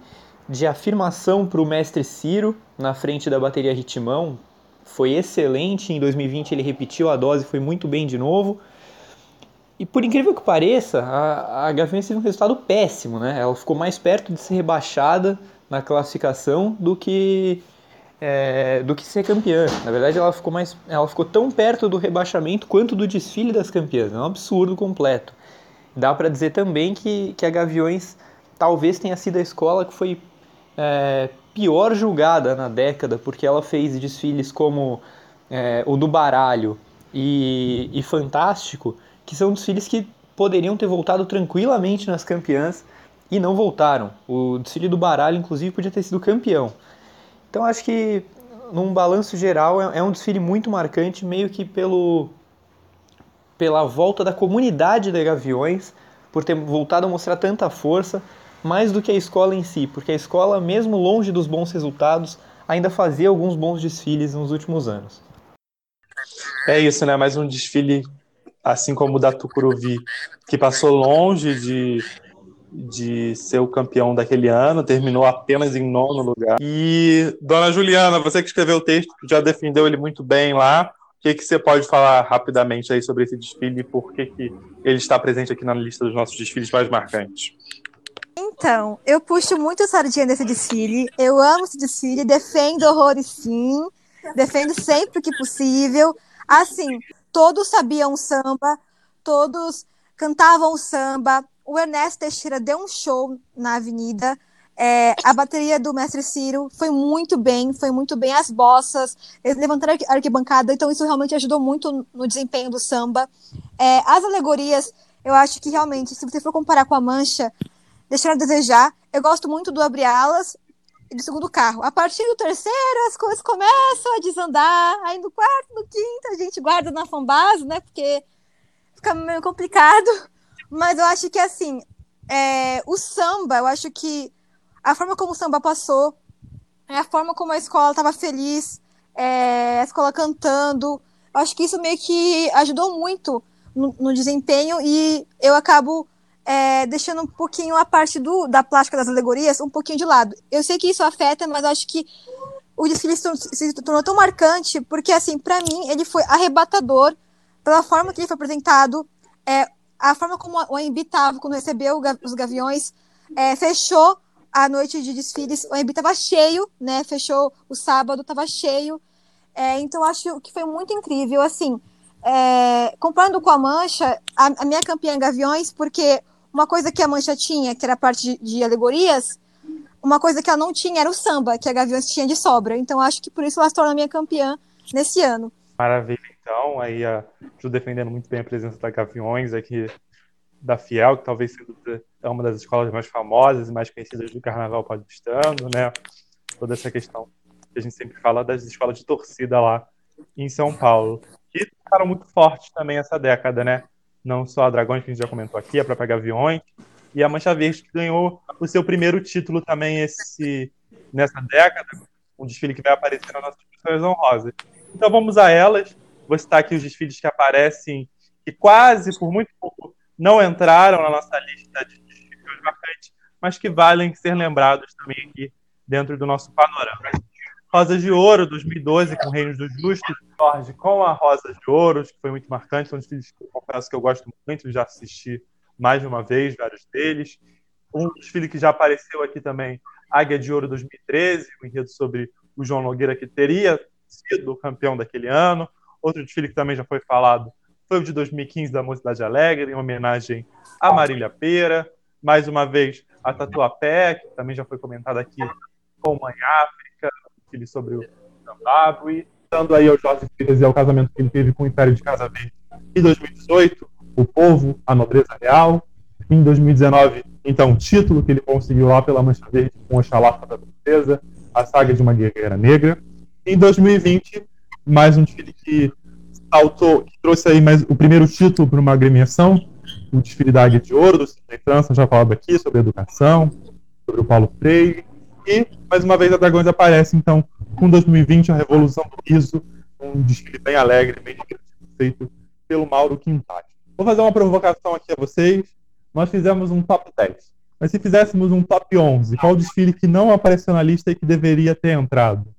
de afirmação para o mestre Ciro na frente da bateria Ritmão. Foi excelente, em 2020 ele repetiu a dose, foi muito bem de novo. E por incrível que pareça, a, a Gaviões teve um resultado péssimo, né? Ela ficou mais perto de ser rebaixada na classificação do que é, do que ser campeã. Na verdade, ela ficou mais, ela ficou tão perto do rebaixamento quanto do desfile das campeãs. É um absurdo completo. Dá para dizer também que, que a Gaviões talvez tenha sido a escola que foi é, pior julgada na década, porque ela fez desfiles como é, o do baralho e, e Fantástico, que são desfiles que poderiam ter voltado tranquilamente nas campeãs e não voltaram. O desfile do baralho, inclusive, podia ter sido campeão. Então acho que num balanço geral é, é um desfile muito marcante, meio que pelo pela volta da comunidade de Gaviões, por ter voltado a mostrar tanta força, mais do que a escola em si, porque a escola, mesmo longe dos bons resultados, ainda fazia alguns bons desfiles nos últimos anos. É isso, né? Mais um desfile, assim como o da Tucuruvi, que passou longe de de ser o campeão daquele ano, terminou apenas em nono lugar. E, dona Juliana, você que escreveu o texto, já defendeu ele muito bem lá. O que, que você pode falar rapidamente aí sobre esse desfile e por que, que ele está presente aqui na lista dos nossos desfiles mais marcantes? Então, eu puxo muito sardinha desse desfile. Eu amo esse desfile, defendo horrores sim, defendo sempre que possível. Assim, todos sabiam samba, todos cantavam samba, o Ernesto Teixeira deu um show na avenida. É, a bateria do mestre Ciro foi muito bem, foi muito bem as bossas, eles levantaram a arquibancada, então isso realmente ajudou muito no desempenho do samba. É, as alegorias, eu acho que realmente, se você for comparar com a Mancha, deixaram a desejar. Eu gosto muito do Abre Alas e do segundo carro. A partir do terceiro, as coisas começam a desandar, aí no quarto, no quinto, a gente guarda na fanbase, né, porque fica meio complicado, mas eu acho que assim, é, o samba, eu acho que a forma como o samba passou, a forma como a escola estava feliz, é, a escola cantando, eu acho que isso meio que ajudou muito no, no desempenho e eu acabo é, deixando um pouquinho a parte do, da plástica das alegorias um pouquinho de lado. Eu sei que isso afeta, mas acho que o desfile se tornou tão marcante porque, assim, para mim, ele foi arrebatador pela forma que ele foi apresentado, é, a forma como o AMB estava quando recebeu os Gaviões, é, fechou a noite de desfiles, o AMB estava cheio, né? Fechou o sábado, estava cheio. É, então, acho que foi muito incrível. Assim, é, comparando com a Mancha, a, a, minha campeã Gaviões, porque uma coisa que a Mancha tinha, que era a parte de, de, alegorias, uma coisa que ela não tinha era o samba, que a Gaviões tinha de sobra. Então, acho que por isso ela se torna minha campeã nesse ano. Maravilha, então. Aí a Ju defendendo muito bem a presença da Gaviões aqui da Fiel, que talvez é uma das escolas mais famosas e mais conhecidas do Carnaval paulistano, né? Toda essa questão que a gente sempre fala das escolas de torcida lá em São Paulo. Que ficaram muito fortes também essa década, né? Não só a Dragões, que a gente já comentou aqui, a própria Gaviões, e a Mancha Verde, que ganhou o seu primeiro título também esse, nessa década, um desfile que vai aparecer nas nossas pessoas honrosas. Então vamos a elas. Vou citar aqui os desfiles que aparecem, que quase, por muito pouco, não entraram na nossa lista de desfiles marcantes, mas que valem ser lembrados também aqui dentro do nosso panorama. Rosas de Ouro, 2012, com Reinos dos Justos, Jorge com a Rosa de Ouro, que foi muito marcante, são desfiles que eu confesso que eu gosto muito, já assisti mais de uma vez, vários deles. Um desfile que já apareceu aqui também, Águia de Ouro 2013, um enredo sobre o João Nogueira, que teria sido campeão daquele ano. Outro desfile que também já foi falado foi o de 2015 da Mocidade Alegre, em homenagem a Marília Pera. Mais uma vez, a Tatuapé, que também já foi comentada aqui com Mãe África, desfile sobre o Zimbábue. Dando aí ao Jorge Pires e ao casamento que ele teve com o Império de Casa Verde em 2018, o povo, a nobreza real. Em 2019, então, o título que ele conseguiu lá pela Mancha Verde com a Chalafa da Princesa, a saga de uma guerreira negra. Em 2020, mais um desfile que saltou, que trouxe aí mais o primeiro título para uma agremiação, o desfile da Águia de Ouro, do Sidney França, já falado aqui sobre educação, sobre o Paulo Freire. E, mais uma vez, a Dragões aparece, então, com 2020, a Revolução do Riso, um desfile bem alegre, bem feito pelo Mauro Quintati. Vou fazer uma provocação aqui a vocês. Nós fizemos um top 10. Mas se fizéssemos um top 11, qual desfile que não apareceu na lista e que deveria ter entrado?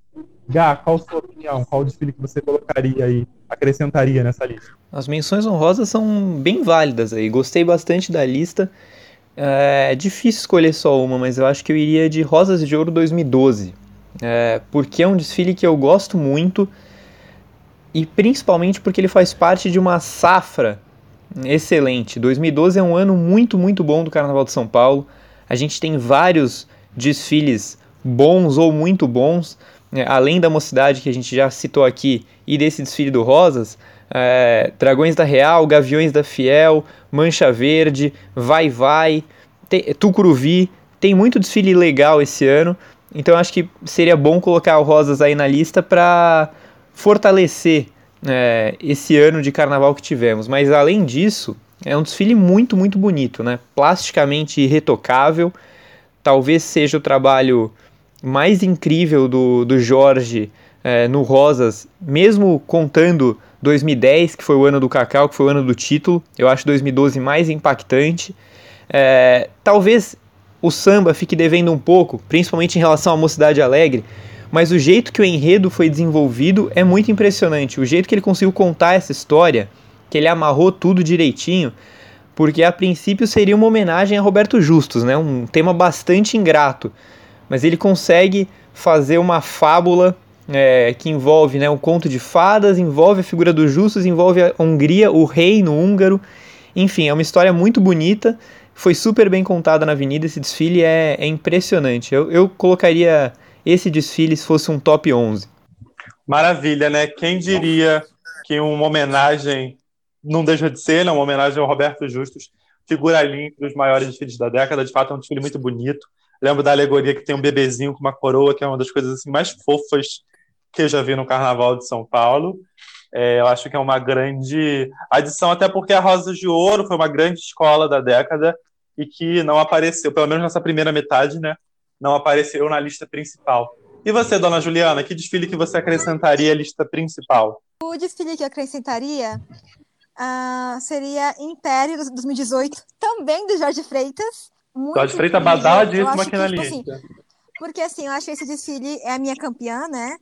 Gá, qual sua opinião? Qual desfile que você colocaria aí, acrescentaria nessa lista? As menções honrosas são bem válidas aí. Gostei bastante da lista. É difícil escolher só uma, mas eu acho que eu iria de Rosas de Ouro 2012. É, porque é um desfile que eu gosto muito e principalmente porque ele faz parte de uma safra excelente. 2012 é um ano muito, muito bom do Carnaval de São Paulo. A gente tem vários desfiles bons ou muito bons né, além da mocidade que a gente já citou aqui e desse desfile do Rosas, é, Dragões da Real, Gaviões da Fiel, Mancha Verde, Vai Vai, tem, Tucuruvi, tem muito desfile legal esse ano, então acho que seria bom colocar o Rosas aí na lista para fortalecer é, esse ano de carnaval que tivemos. Mas além disso, é um desfile muito, muito bonito, né? Plasticamente retocável. Talvez seja o trabalho mais incrível do, do Jorge é, no Rosas, mesmo contando 2010, que foi o ano do Cacau, que foi o ano do título, eu acho 2012 mais impactante. É, talvez o samba fique devendo um pouco, principalmente em relação à Mocidade Alegre, mas o jeito que o enredo foi desenvolvido é muito impressionante. O jeito que ele conseguiu contar essa história, que ele amarrou tudo direitinho, porque a princípio seria uma homenagem a Roberto Justus, né? um tema bastante ingrato mas ele consegue fazer uma fábula é, que envolve né, um conto de fadas, envolve a figura dos justos, envolve a Hungria, o reino húngaro. Enfim, é uma história muito bonita, foi super bem contada na Avenida. Esse desfile é, é impressionante. Eu, eu colocaria esse desfile se fosse um top 11. Maravilha, né? Quem diria que uma homenagem não deixa de ser, né? uma homenagem ao Roberto Justus, figura ali entre os maiores desfiles da década. De fato, é um desfile muito bonito. Lembro da alegoria que tem um bebezinho com uma coroa, que é uma das coisas assim, mais fofas que eu já vi no Carnaval de São Paulo. É, eu acho que é uma grande adição, até porque a Rosa de Ouro foi uma grande escola da década e que não apareceu, pelo menos nessa primeira metade, né? Não apareceu na lista principal. E você, dona Juliana, que desfile que você acrescentaria à lista principal? O desfile que eu acrescentaria uh, seria Império 2018, também do Jorge Freitas. Muito Jorge Freitas badadíssimo aqui na tipo, assim, lista. Assim, porque assim, eu acho que esse desfile é a minha campeã, né?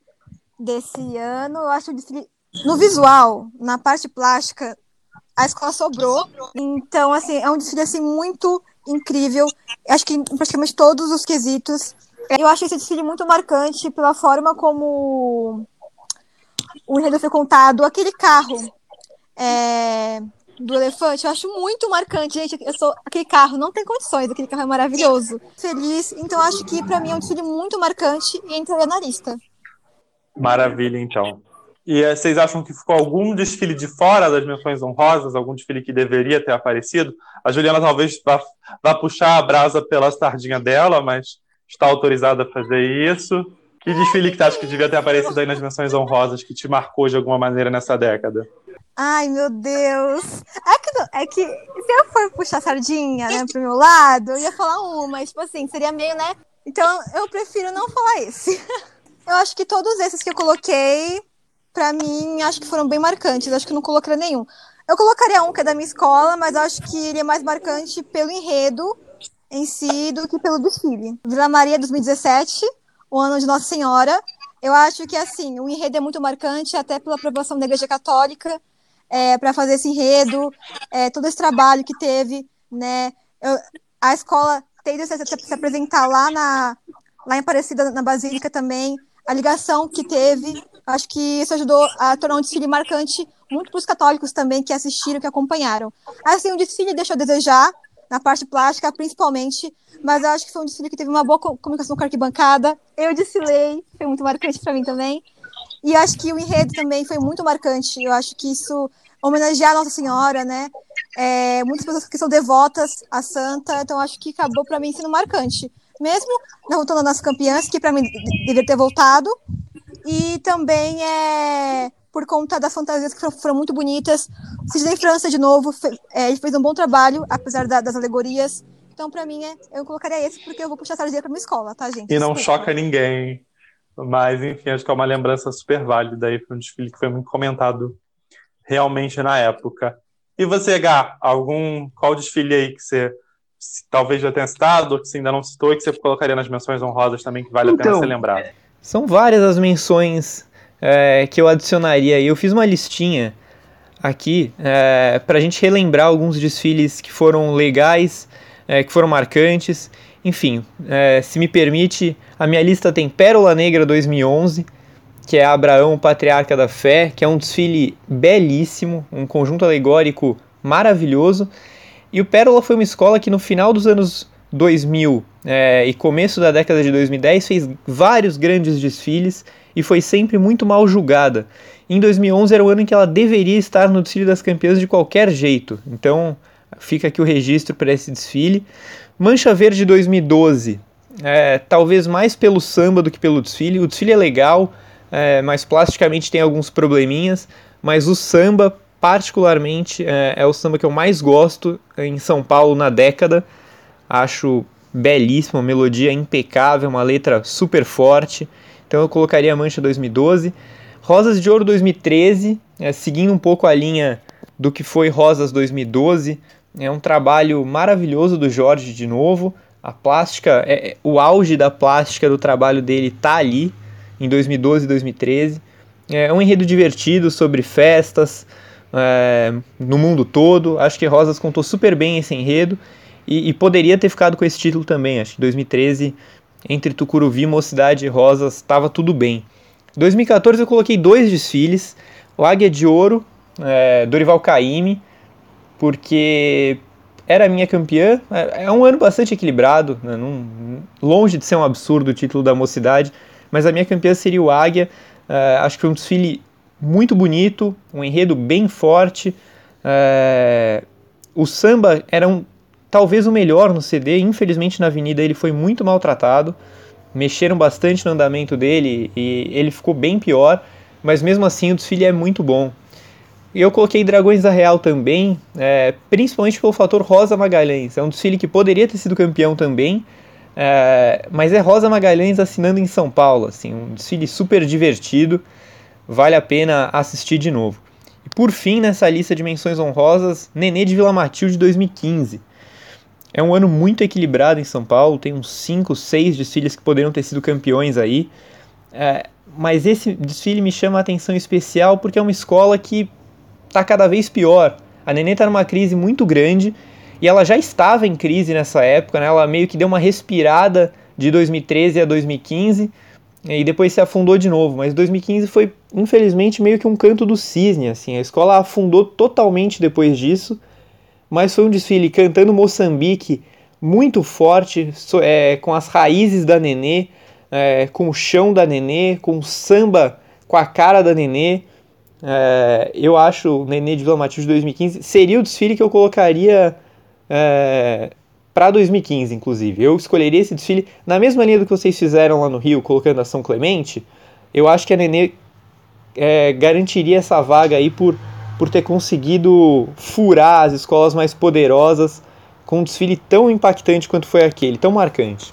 Desse ano. Eu acho o desfile. No visual, na parte plástica, a escola sobrou. Então, assim, é um desfile assim, muito incrível. Acho que em praticamente todos os quesitos. Eu acho esse desfile muito marcante pela forma como o enredo foi contado. Aquele carro é, do elefante, eu acho muito marcante. Gente, eu sou aquele carro, não tem condições, aquele carro é maravilhoso. Feliz, então acho que para mim é um desfile muito marcante e entraria na lista. Maravilha, então. E é, vocês acham que ficou algum desfile de fora das menções honrosas, algum desfile que deveria ter aparecido? A Juliana talvez vá, vá puxar a brasa pela sardinha dela, mas está autorizada a fazer isso. Que desfile que você acha que devia ter aparecido aí nas menções honrosas, que te marcou de alguma maneira nessa década? Ai, meu Deus. É que, é que se eu for puxar sardinha, né, pro meu lado, eu ia falar uma, mas, tipo assim, seria meio, né? Então, eu prefiro não falar esse. Eu acho que todos esses que eu coloquei, pra mim, acho que foram bem marcantes. Acho que não colocaria nenhum. Eu colocaria um que é da minha escola, mas acho que ele é mais marcante pelo enredo em si do que pelo desfile. Vila Maria 2017, o ano de Nossa Senhora. Eu acho que, assim, o enredo é muito marcante, até pela aprovação da Igreja Católica é, para fazer esse enredo, é, todo esse trabalho que teve, né? Eu, a escola teve se, se apresentar lá na lá em Aparecida na Basílica também, a ligação que teve, acho que isso ajudou a tornar um desfile marcante muito para os católicos também que assistiram, que acompanharam. Assim, o desfile deixou a desejar na parte plástica, principalmente, mas eu acho que foi um desfile que teve uma boa comunicação com a arquibancada. Eu desfilei, foi muito marcante para mim também. E acho que o enredo também foi muito marcante. Eu acho que isso homenagear Nossa Senhora, né? É, muitas pessoas que são devotas à Santa, então acho que acabou para mim sendo marcante. Mesmo voltando nas campeãs, que para mim deveria ter voltado, e também é por conta das fantasias que foram, foram muito bonitas. Sidney França, de novo, fe, é, ele fez um bom trabalho, apesar da, das alegorias. Então, para mim, é, eu colocaria esse porque eu vou puxar a sardinha para minha escola, tá, gente? E não Desculpa. choca ninguém. Mas, enfim, acho que é uma lembrança super válida aí. Foi um desfile que foi muito comentado realmente na época. E você, Gá, algum qual desfile aí que você talvez já tenha citado, ou que você ainda não citou, e que você colocaria nas menções honrosas também, que vale então, a pena então, ser lembrado? São várias as menções é, que eu adicionaria. Eu fiz uma listinha aqui é, para a gente relembrar alguns desfiles que foram legais, é, que foram marcantes. Enfim, é, se me permite, a minha lista tem Pérola Negra 2011, que é Abraão, Patriarca da Fé, que é um desfile belíssimo, um conjunto alegórico maravilhoso. E o Pérola foi uma escola que no final dos anos 2000 é, e começo da década de 2010 fez vários grandes desfiles e foi sempre muito mal julgada. Em 2011 era o ano em que ela deveria estar no desfile das campeãs de qualquer jeito. Então fica aqui o registro para esse desfile. Mancha Verde 2012, é, talvez mais pelo samba do que pelo desfile. O desfile é legal, é, mas plasticamente tem alguns probleminhas. Mas o samba, particularmente, é, é, o samba que eu mais gosto em São Paulo na década. Acho belíssimo, uma melodia impecável, uma letra super forte. Então eu colocaria Mancha 2012. Rosas de Ouro 2013, é, seguindo um pouco a linha do que foi Rosas 2012. É um trabalho maravilhoso do Jorge de novo. A plástica, é, é o auge da plástica do trabalho dele tá ali em 2012 e 2013. É um enredo divertido sobre festas é, no mundo todo. Acho que Rosas contou super bem esse enredo e, e, poderia ter ficado com esse título também. Acho que 2013, entre Tucuruvi, Mocidade e Rosas, estava tudo bem. 2014 eu coloquei dois desfiles: o Águia de Ouro, é, Dorival Caymmi, porque era minha campeã. É, é um ano bastante equilibrado, né? Longe de ser um absurdo o título da Mocidade mas a minha campeã seria o Águia. Uh, acho que foi um desfile muito bonito, um enredo bem forte. Uh, o samba era um, talvez o melhor no CD, infelizmente na avenida ele foi muito maltratado. Mexeram bastante no andamento dele e ele ficou bem pior, mas mesmo assim o desfile é muito bom. eu coloquei Dragões da Real também, é, principalmente pelo fator Rosa Magalhães. É um desfile que poderia ter sido campeão também, é, mas é Rosa Magalhães assinando em São Paulo, assim, um desfile super divertido, vale a pena assistir de novo. E por fim, nessa lista de menções honrosas, Nenê de Vila Matilde 2015. É um ano muito equilibrado em São Paulo, tem uns 5, 6 desfiles que poderiam ter sido campeões aí. É, mas esse desfile me chama a atenção especial porque é uma escola que está cada vez pior. A Nenê está numa crise muito grande e ela já estava em crise nessa época, né? ela meio que deu uma respirada de 2013 a 2015 e depois se afundou de novo. Mas 2015 foi, infelizmente, meio que um canto do cisne. Assim. A escola afundou totalmente depois disso mas foi um desfile cantando Moçambique muito forte, é, com as raízes da Nenê, é, com o chão da Nenê, com o samba com a cara da Nenê. É, eu acho o Nenê de Vila Matilde 2015 seria o desfile que eu colocaria é, para 2015, inclusive. Eu escolheria esse desfile na mesma linha do que vocês fizeram lá no Rio, colocando a São Clemente. Eu acho que a Nenê é, garantiria essa vaga aí por por ter conseguido furar as escolas mais poderosas com um desfile tão impactante quanto foi aquele, tão marcante.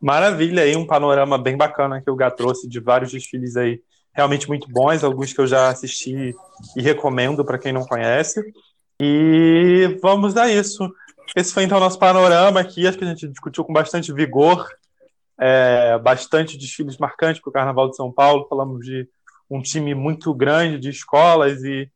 Maravilha aí, um panorama bem bacana que o Gá trouxe de vários desfiles aí realmente muito bons, alguns que eu já assisti e recomendo para quem não conhece. E vamos a isso. Esse foi então o nosso panorama aqui, acho que a gente discutiu com bastante vigor, é, bastante desfiles marcantes para o Carnaval de São Paulo, falamos de um time muito grande de escolas e,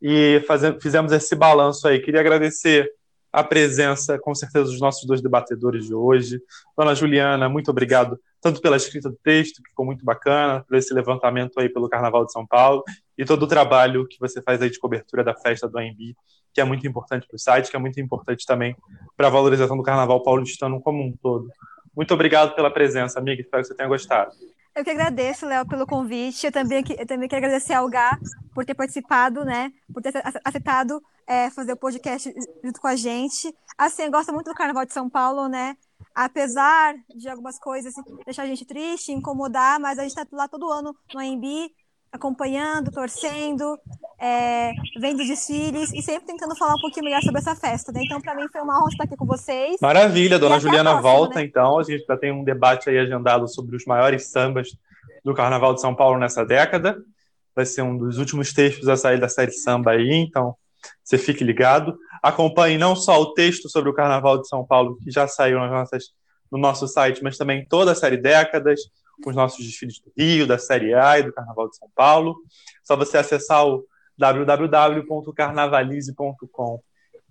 e fazendo, fizemos esse balanço aí. Queria agradecer a presença, com certeza, dos nossos dois debatedores de hoje. Dona Juliana, muito obrigado, tanto pela escrita do texto, que ficou muito bacana, por esse levantamento aí pelo Carnaval de São Paulo, e todo o trabalho que você faz aí de cobertura da festa do AMB, que é muito importante para o site, que é muito importante também para a valorização do Carnaval paulistano como um todo. Muito obrigado pela presença, amiga. Espero que você tenha gostado. Eu que agradeço, Léo, pelo convite. Eu também, eu também quero agradecer ao Gá por ter participado, né? Por ter aceitado é, fazer o podcast junto com a gente. Assim, eu gosto muito do Carnaval de São Paulo, né? Apesar de algumas coisas deixar a gente triste, incomodar, mas a gente está lá todo ano no AMB, acompanhando, torcendo, é, vendo desfiles e sempre tentando falar um pouquinho melhor sobre essa festa. Né? Então, para mim, foi uma honra estar aqui com vocês. Maravilha, dona Juliana próxima, volta, né? então. A gente já tem um debate aí agendado sobre os maiores sambas do Carnaval de São Paulo nessa década. Vai ser um dos últimos textos a sair da série samba aí, então você fique ligado. Acompanhe não só o texto sobre o Carnaval de São Paulo, que já saiu nas nossas, no nosso site, mas também toda a série Décadas, com os nossos desfiles do Rio, da Série A e do Carnaval de São Paulo. Só você acessar o www.carnavalize.com.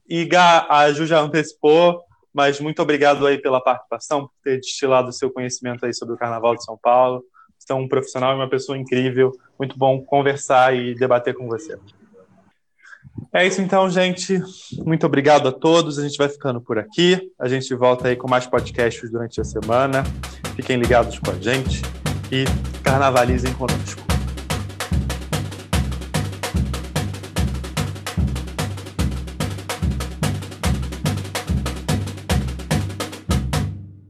E Gá, a Ju já antecipou, mas muito obrigado aí pela participação, por ter destilado o seu conhecimento aí sobre o Carnaval de São Paulo. Você é um profissional e uma pessoa incrível. Muito bom conversar e debater com você. É isso então, gente. Muito obrigado a todos. A gente vai ficando por aqui. A gente volta aí com mais podcasts durante a semana. Fiquem ligados com a gente e carnavalizem conosco.